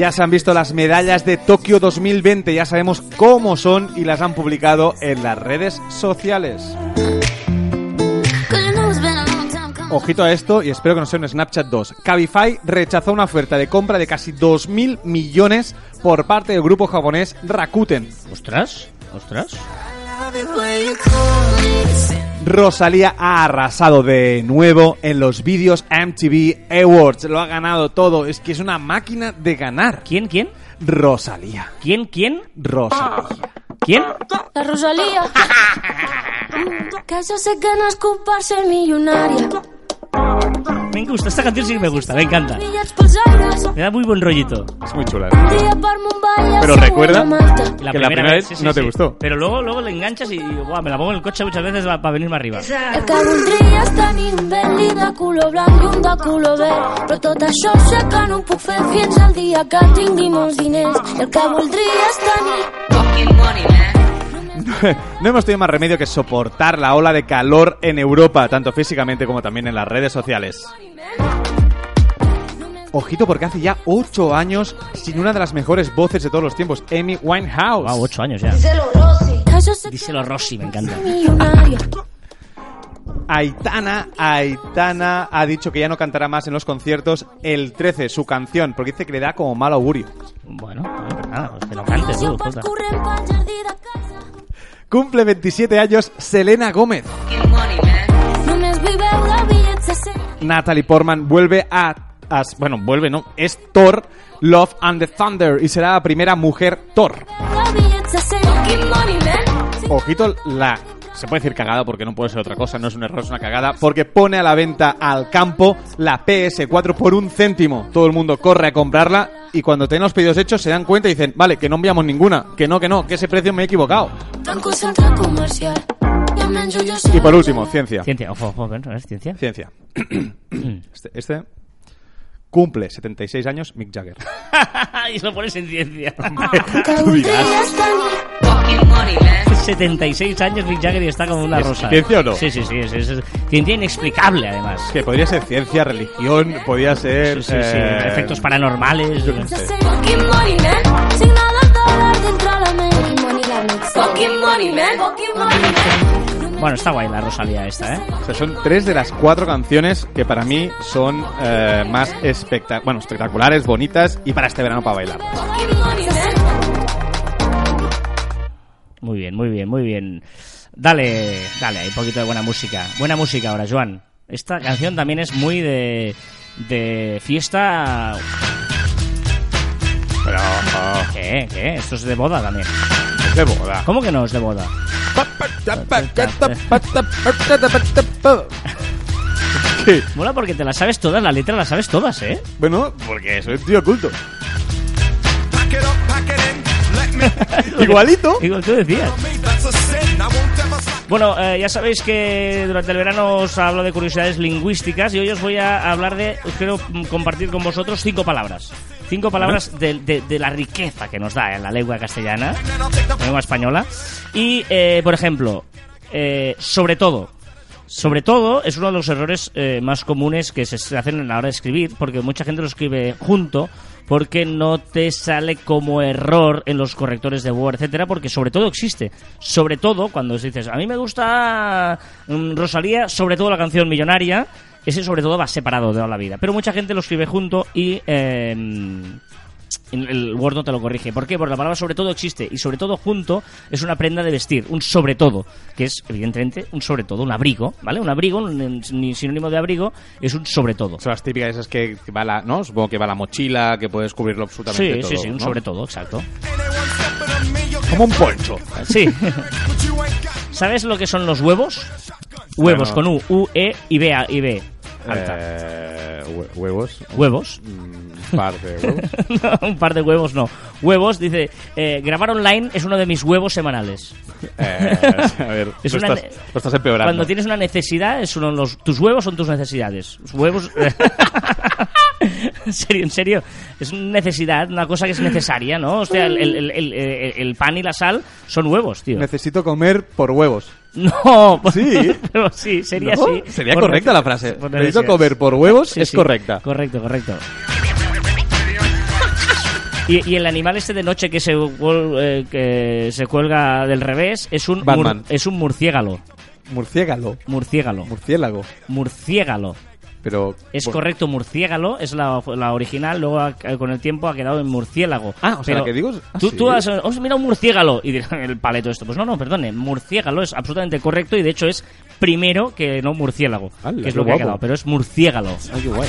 Speaker 2: Ya se han visto las medallas de Tokio 2020, ya sabemos cómo son y las han publicado en las redes sociales. Ojito a esto y espero que no sea un Snapchat 2. Cabify rechazó una oferta de compra de casi 2.000 millones por parte del grupo japonés Rakuten.
Speaker 1: Ostras, ostras.
Speaker 2: Rosalía ha arrasado de nuevo en los vídeos MTV Awards. Lo ha ganado todo. Es que es una máquina de ganar.
Speaker 1: ¿Quién, quién?
Speaker 2: Rosalía.
Speaker 1: ¿Quién, quién?
Speaker 2: Rosalía.
Speaker 1: ¿Quién?
Speaker 7: La Rosalía. que yo sé que no es culpar ser millonaria.
Speaker 1: Me gusta, esta canción sí que me gusta, me encanta. Me da muy buen rollito.
Speaker 2: Es muy chula.
Speaker 7: Mumbai
Speaker 2: Pero recuerda-
Speaker 7: Malta.
Speaker 2: Que la primera vez no te gustó.
Speaker 1: Pero luego, luego le enganchas y guau, me la pongo en el coche muchas veces para arriba.
Speaker 7: Que tingui molts diners. El
Speaker 2: No hemos tenido más remedio que soportar la ola de calor en Europa, tanto físicamente como también en las redes sociales. Ojito porque hace ya 8 años sin una de las mejores voces de todos los tiempos, Amy Winehouse.
Speaker 1: Wow, ocho años ya. Díselo Rossi, me encanta.
Speaker 2: Aitana, Aitana ha dicho que ya no cantará más en los conciertos el 13, su canción, porque dice que le da como mal augurio.
Speaker 1: Bueno, pues nada, pues que lo cantes tú,
Speaker 2: Cumple 27 años Selena Gómez.
Speaker 7: Només viveu de bitllets de 100.
Speaker 2: Natalie Portman vuelve a, a- Bueno, vuelve, ¿no? Es Thor, Love and the Thunder y será la primera mujer Thor.
Speaker 7: De bitllets de 100. Fucking money, man.
Speaker 2: ojito, la. Se puede decir cagada porque no puede ser otra cosa, no es un error, es una cagada, porque pone a la venta al campo la PS4 por un céntimo. Todo el mundo corre a comprarla y cuando tienen los pedidos hechos se dan cuenta y dicen, vale, que no enviamos ninguna, que no, que no, que ese precio me he equivocado. Y por último, ciencia.
Speaker 1: Ciencia, ojo, ojo, ¿es ciencia?
Speaker 2: Ciencia. este, este cumple 76 años Mick Jagger.
Speaker 1: y lo pones en ciencia.
Speaker 7: Voldries tenir
Speaker 1: 76 años Mick Jagger y está como una
Speaker 2: ¿Es
Speaker 1: rosa.
Speaker 2: ciencia o no?
Speaker 1: Sí, sí, sí. Es, es- es ciencia inexplicable, además.
Speaker 2: Que podría ser ciencia, religión, podía ser...
Speaker 1: Sí, sí, sí.
Speaker 2: eh,
Speaker 1: Efectos paranormales. yo qué sé. Bueno, está guay la Rosalía esta, ¿eh?
Speaker 2: O sea, son tres de las cuatro canciones que para mí son eh, más espectac bueno, espectaculares, bonitas y para este verano para bailar.
Speaker 1: Muy bien, muy bien, muy bien. Dale, dale, hay un poquito de buena música. Buena música ahora, Joan. Esta canción también es muy de, de fiesta...
Speaker 2: Pero
Speaker 1: ¿Qué? ¿Qué? Esto es de boda también.
Speaker 2: De boda.
Speaker 1: ¿Cómo que no es de boda? Mola porque te las sabes todas, la letra las sabes todas, ¿eh?
Speaker 2: Bueno, porque soy un tío culto. Igualito.
Speaker 1: Igual tú decías. Bueno, eh, ya sabéis que durante el verano os hablo de curiosidades lingüísticas y hoy os voy a hablar de, os quiero compartir con vosotros cinco palabras. Cinco palabras de, de- de la riqueza que nos da en la lengua castellana, la lengua española. Y, eh, por ejemplo, eh, sobre todo. Sobre todo es uno de los errores eh, más comunes que se se hacen a la hora de escribir, porque mucha gente lo escribe junto, porque no te sale como error en los correctores de Word, etcétera, porque sobre todo existe. Sobre todo cuando dices, a mí me gusta mm, Rosalía, sobre todo la canción Millonaria, ese sobre todo va separado de toda la vida. Pero mucha gente lo escribe junto y eh, el- Word no te lo corrige. ¿Por qué? Porque la palabra sobre todo existe y sobre todo junto es una prenda de vestir, un sobre todo, que es evidentemente un sobre todo, un abrigo, ¿vale? Un abrigo, un, un sinónimo de abrigo, es un sobre todo.
Speaker 2: Son las típicas esas que va la, ¿no? Supongo que va la mochila, que puedes cubrirlo absolutamente
Speaker 1: Sí,
Speaker 2: todo.
Speaker 1: sí, sí, un
Speaker 2: ¿no?
Speaker 1: sobre todo, exacto.
Speaker 2: Como un poncho.
Speaker 1: Sí. ¿Sabes lo que son los huevos? Huevos
Speaker 2: Bueno.
Speaker 1: con U, U, E y B, a- y B. Alta.
Speaker 2: Eh, hue- huevos.
Speaker 1: Huevos.
Speaker 2: Un par de huevos.
Speaker 1: No, un par de huevos no. Huevos, dice, eh, grabar online es uno de mis huevos semanales.
Speaker 2: Eh, a ver,
Speaker 1: Es
Speaker 2: lo,
Speaker 1: una
Speaker 2: estás, empeorando.
Speaker 1: Cuando tienes una necesidad, es uno de los, tus huevos son tus necesidades. Los huevos... en serio, en serio. Es una necesidad, una cosa que es necesaria, ¿no? O sea, el, el- el- el- el- el pan y la sal son huevos, tío.
Speaker 2: Necesito comer por huevos.
Speaker 1: No,
Speaker 2: Sí.
Speaker 1: pero sí, sería
Speaker 2: ¿No?
Speaker 1: así.
Speaker 2: Sería
Speaker 1: Por
Speaker 2: correcta la frase.
Speaker 1: por
Speaker 2: Necesito comer por huevos,
Speaker 1: Sí,
Speaker 2: es
Speaker 1: sí.
Speaker 2: correcta.
Speaker 1: Correcto, correcto. Y, y el animal este de noche que se, eh, que se cuelga del revés es un, mur- es un murciégalo.
Speaker 2: Murciégalo.
Speaker 1: Murciégalo.
Speaker 2: Murciélago.
Speaker 1: Murciégalo.
Speaker 2: Pero.
Speaker 1: Es
Speaker 2: bueno.
Speaker 1: correcto, murciégalo es la, la original, luego ha- con el tiempo ha quedado en murciélago.
Speaker 2: Ah, o sea,
Speaker 1: Pero
Speaker 2: la que digo es- ah,
Speaker 1: tú,
Speaker 2: ¿sí?
Speaker 1: tú has, has mirado un murciégalo y dirán el paleto esto. Pues no, no, perdone, murciégalo es absolutamente correcto y de hecho es primero que no murciélago, que es lo que ha quedado, pero es murciégalo.
Speaker 2: Ay, qué guay.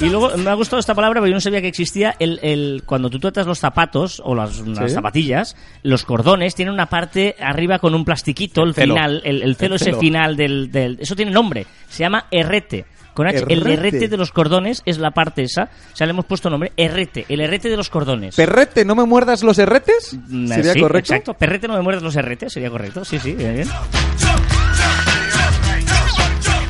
Speaker 1: Y luego me ha gustado esta palabra porque yo no sabía que existía el, el cuando tú tratas los zapatos o las, las
Speaker 2: ¿Sí?
Speaker 1: zapatillas, los cordones tienen una parte arriba con un plastiquito, el, final, el, el celo
Speaker 2: El
Speaker 1: ese
Speaker 2: celo.
Speaker 1: final del, del- Eso tiene nombre, se llama herrete. Con H, el
Speaker 2: Herrete.
Speaker 1: de los cordones es la parte esa. O sea, le hemos puesto nombre, herrete, el herrete de los cordones.
Speaker 2: Perrete, ¿no me muerdas los herretes?
Speaker 1: Mm,
Speaker 2: ¿Sería
Speaker 1: sí,
Speaker 2: correcto?
Speaker 1: Exacto, perrete no me muerdes los herretes, sería correcto, sí, sí, bien, bien.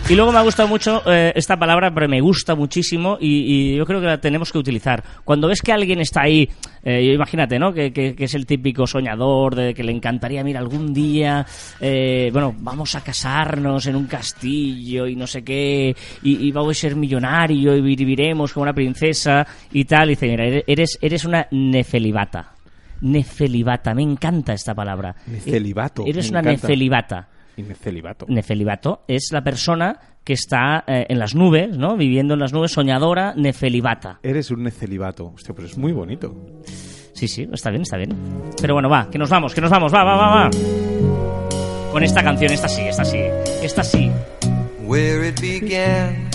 Speaker 1: Y luego me ha gustado mucho eh, esta palabra, pero me gusta muchísimo y, y yo creo que la tenemos que utilizar. Cuando ves que alguien está ahí, eh, imagínate, ¿no? Que, que- que es el típico soñador de que le encantaría, mira, algún día, eh, bueno, vamos a casarnos en un castillo y no sé qué, y, y vamos a ser millonario y viviremos como una princesa y tal. Y dice, mira, eres, eres una nefelibata. Nefelibata, me encanta esta palabra.
Speaker 2: Nefelibato,
Speaker 1: Eres
Speaker 2: me
Speaker 1: una
Speaker 2: encanta.
Speaker 1: nefelibata.
Speaker 2: Y necelibato.
Speaker 1: Nefelibato es la persona que está eh, en las nubes, ¿no? Viviendo en las nubes, soñadora, nefelibata.
Speaker 2: Eres un necelibato. Hostia, pues es muy bonito.
Speaker 1: Sí, sí, está bien, está bien. Pero bueno, va, que nos vamos, que nos vamos, va, va, va, va. Con esta canción, esta sí, esta sí, esta sí.
Speaker 4: Where it began,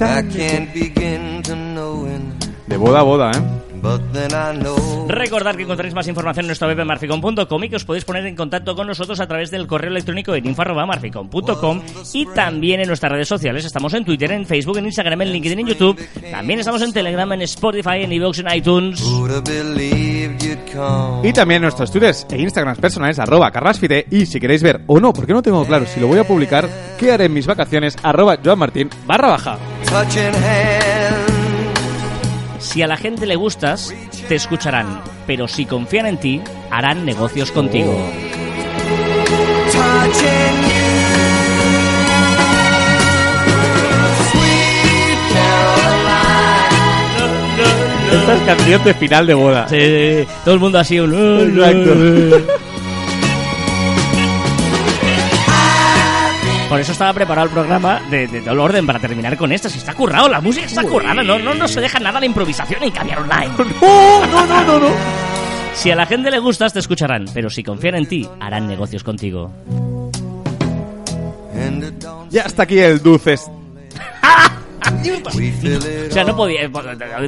Speaker 4: I can't begin to knowing.
Speaker 2: De boda a boda, ¿eh?
Speaker 4: But then I know
Speaker 1: Recordad que encontraréis más información en nuestra web en marficon.com y que os podéis poner en contacto con nosotros a través del correo electrónico en info.marficon.com y también en nuestras redes sociales. Estamos en Twitter, en Facebook, en Instagram, en LinkedIn, en YouTube. También estamos en Telegram, en Spotify, en iVoox, en iTunes.
Speaker 2: Y también nuestros twitters e instagrams personales arroba carrasfite y si queréis ver o no, porque no tengo claro si lo voy a publicar, qué haré en mis vacaciones arroba joanmartin barra baja.
Speaker 1: Si a la gente le gustas, te escucharán, pero si confían en ti, harán negocios contigo.
Speaker 2: Esta es canción de final de boda.
Speaker 1: Sí, todo el mundo así un... eso estaba preparado el programa de, de todo el orden para terminar con esto. Si está currado, la música está currada, no, no, no se deja nada la improvisación y cambiar online.
Speaker 2: No, no, no, no, no.
Speaker 1: Si a la gente le gustas, te escucharán, pero si confían en ti, harán negocios contigo.
Speaker 2: Ya está aquí el dulces.
Speaker 1: O sea, no podía,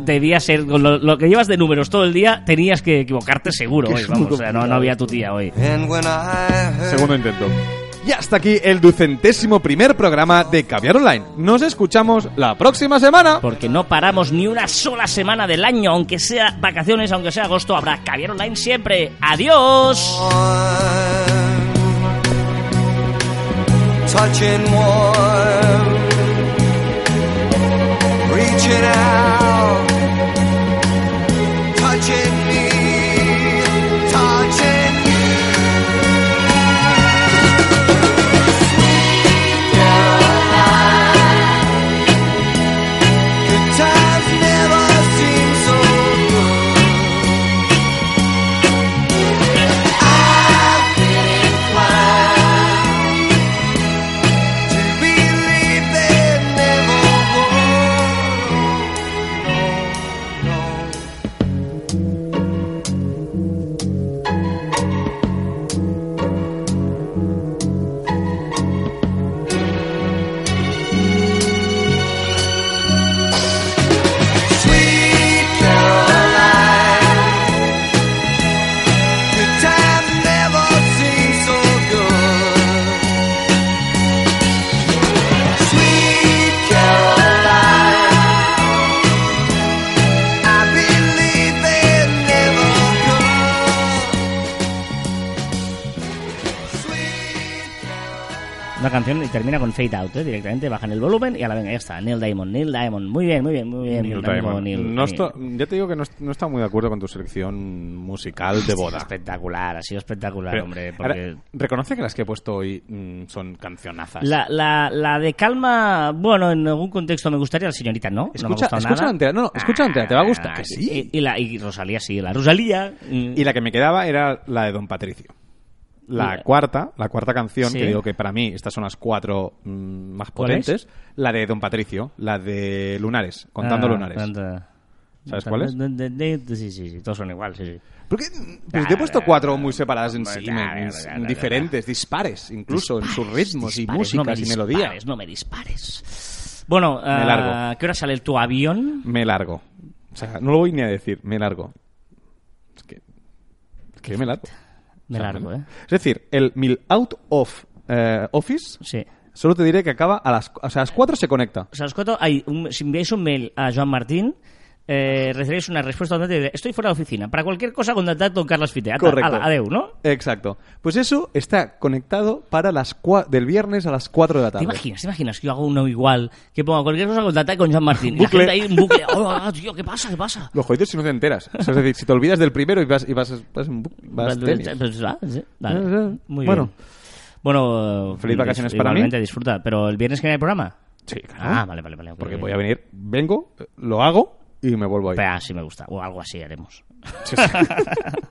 Speaker 1: debía ser, con lo, lo que llevas de números todo el día, tenías que equivocarte seguro hoy, vamos, o sea, no, no había tu tía hoy.
Speaker 2: Segundo intento. Ya está aquí el ducentésimo primer programa de Caviar Online. Nos escuchamos la próxima semana.
Speaker 1: Porque no paramos ni una sola semana del año, aunque sea vacaciones, aunque sea agosto, habrá Caviar Online siempre. ¡Adiós!
Speaker 4: touching warm, reaching out,
Speaker 1: canción y termina con Fade Out, ¿eh? directamente bajan el volumen y a la venga, ya está. Neil Diamond, Neil Diamond. Muy bien, muy bien, muy bien.
Speaker 2: Neil Diamond.
Speaker 1: Neil.
Speaker 2: No ya te digo que no, no está muy de acuerdo con tu selección musical de boda.
Speaker 1: Espectacular, ha sido espectacular,
Speaker 2: Pero,
Speaker 1: hombre.
Speaker 2: ahora,
Speaker 1: Porque...
Speaker 2: reconoce que las que he puesto hoy mm, son cancionazas.
Speaker 1: La, la, la de calma, bueno, en algún contexto me gustaría, la señorita no. no
Speaker 2: Escucha-
Speaker 1: gustado
Speaker 2: escucha entera, no, no, escucha entera, te va a gustar,
Speaker 1: Ah,
Speaker 2: que sí.
Speaker 1: Y, y la, y Rosalía sí, la Rosalía.
Speaker 2: Y la que me quedaba era la de Don Patricio. La cuarta, la cuarta canción,
Speaker 1: Sí.
Speaker 2: que digo que para mí estas son las cuatro mm, más potentes, la de Don Patricio, la de Lunares, contando
Speaker 1: ah,
Speaker 2: Lunares. ¿Sabes cuál es?
Speaker 1: Sí, sí, sí, todos son igual, sí, sí.
Speaker 2: ¿Por qué? Pues te he puesto cuatro muy separadas en sí, diferentes, dispares, incluso en sus ritmos y músicas
Speaker 1: no me
Speaker 2: y melodías.
Speaker 1: No me dispares. Bueno,
Speaker 2: Me
Speaker 1: ah,
Speaker 2: largo.
Speaker 1: ¿qué hora sale tu avión?
Speaker 2: Me largo. O sea, no lo voy ni a decir, me largo. Es que... es que me largo.
Speaker 1: Me largo, ¿eh?
Speaker 2: Es decir, el Mil Out of eh, Office,
Speaker 1: Sí.
Speaker 2: solo te diré que acaba a las... O sea, a las 4 se conecta.
Speaker 1: O sea, os cuento, hay un- si enviáis un mail a Joan Martín, eh, recibiréis una respuesta donde dice, estoy fuera de oficina. Para cualquier cosa, contactad con Carlos Fiteata.
Speaker 2: Correcto.
Speaker 1: Ala, adeu, ¿no?
Speaker 2: Exacto. Pues eso está conectado para las cua- del viernes a las 4 de la
Speaker 1: ¿Te
Speaker 2: tarde.
Speaker 1: imaginas? ¿Te imaginas que yo hago uno igual? Que ponga cualquier cosa, contactad con Joan Martín. Y la gente ahí en bucle. Oh, ah, tío, ¿qué pasa? ¿Qué pasa?
Speaker 2: Lo jodido si no te enteras. O sea, es decir, si te olvidas del primero y vas, y vas, vas, vas tenis.
Speaker 1: Pues, ah, sí.
Speaker 2: Eh, eh.
Speaker 1: Muy
Speaker 2: Bueno.
Speaker 1: bien. Bueno,
Speaker 2: Feliz vacaciones para mí.
Speaker 1: disfruta. Pero el viernes que no hay programa.
Speaker 2: Sí, claro.
Speaker 1: Ah, vale, vale, vale.
Speaker 2: Porque voy a venir, vengo, lo hago y me vuelvo a ir.
Speaker 1: Ah, sí me gusta. O algo así haremos.
Speaker 2: Sí, sí.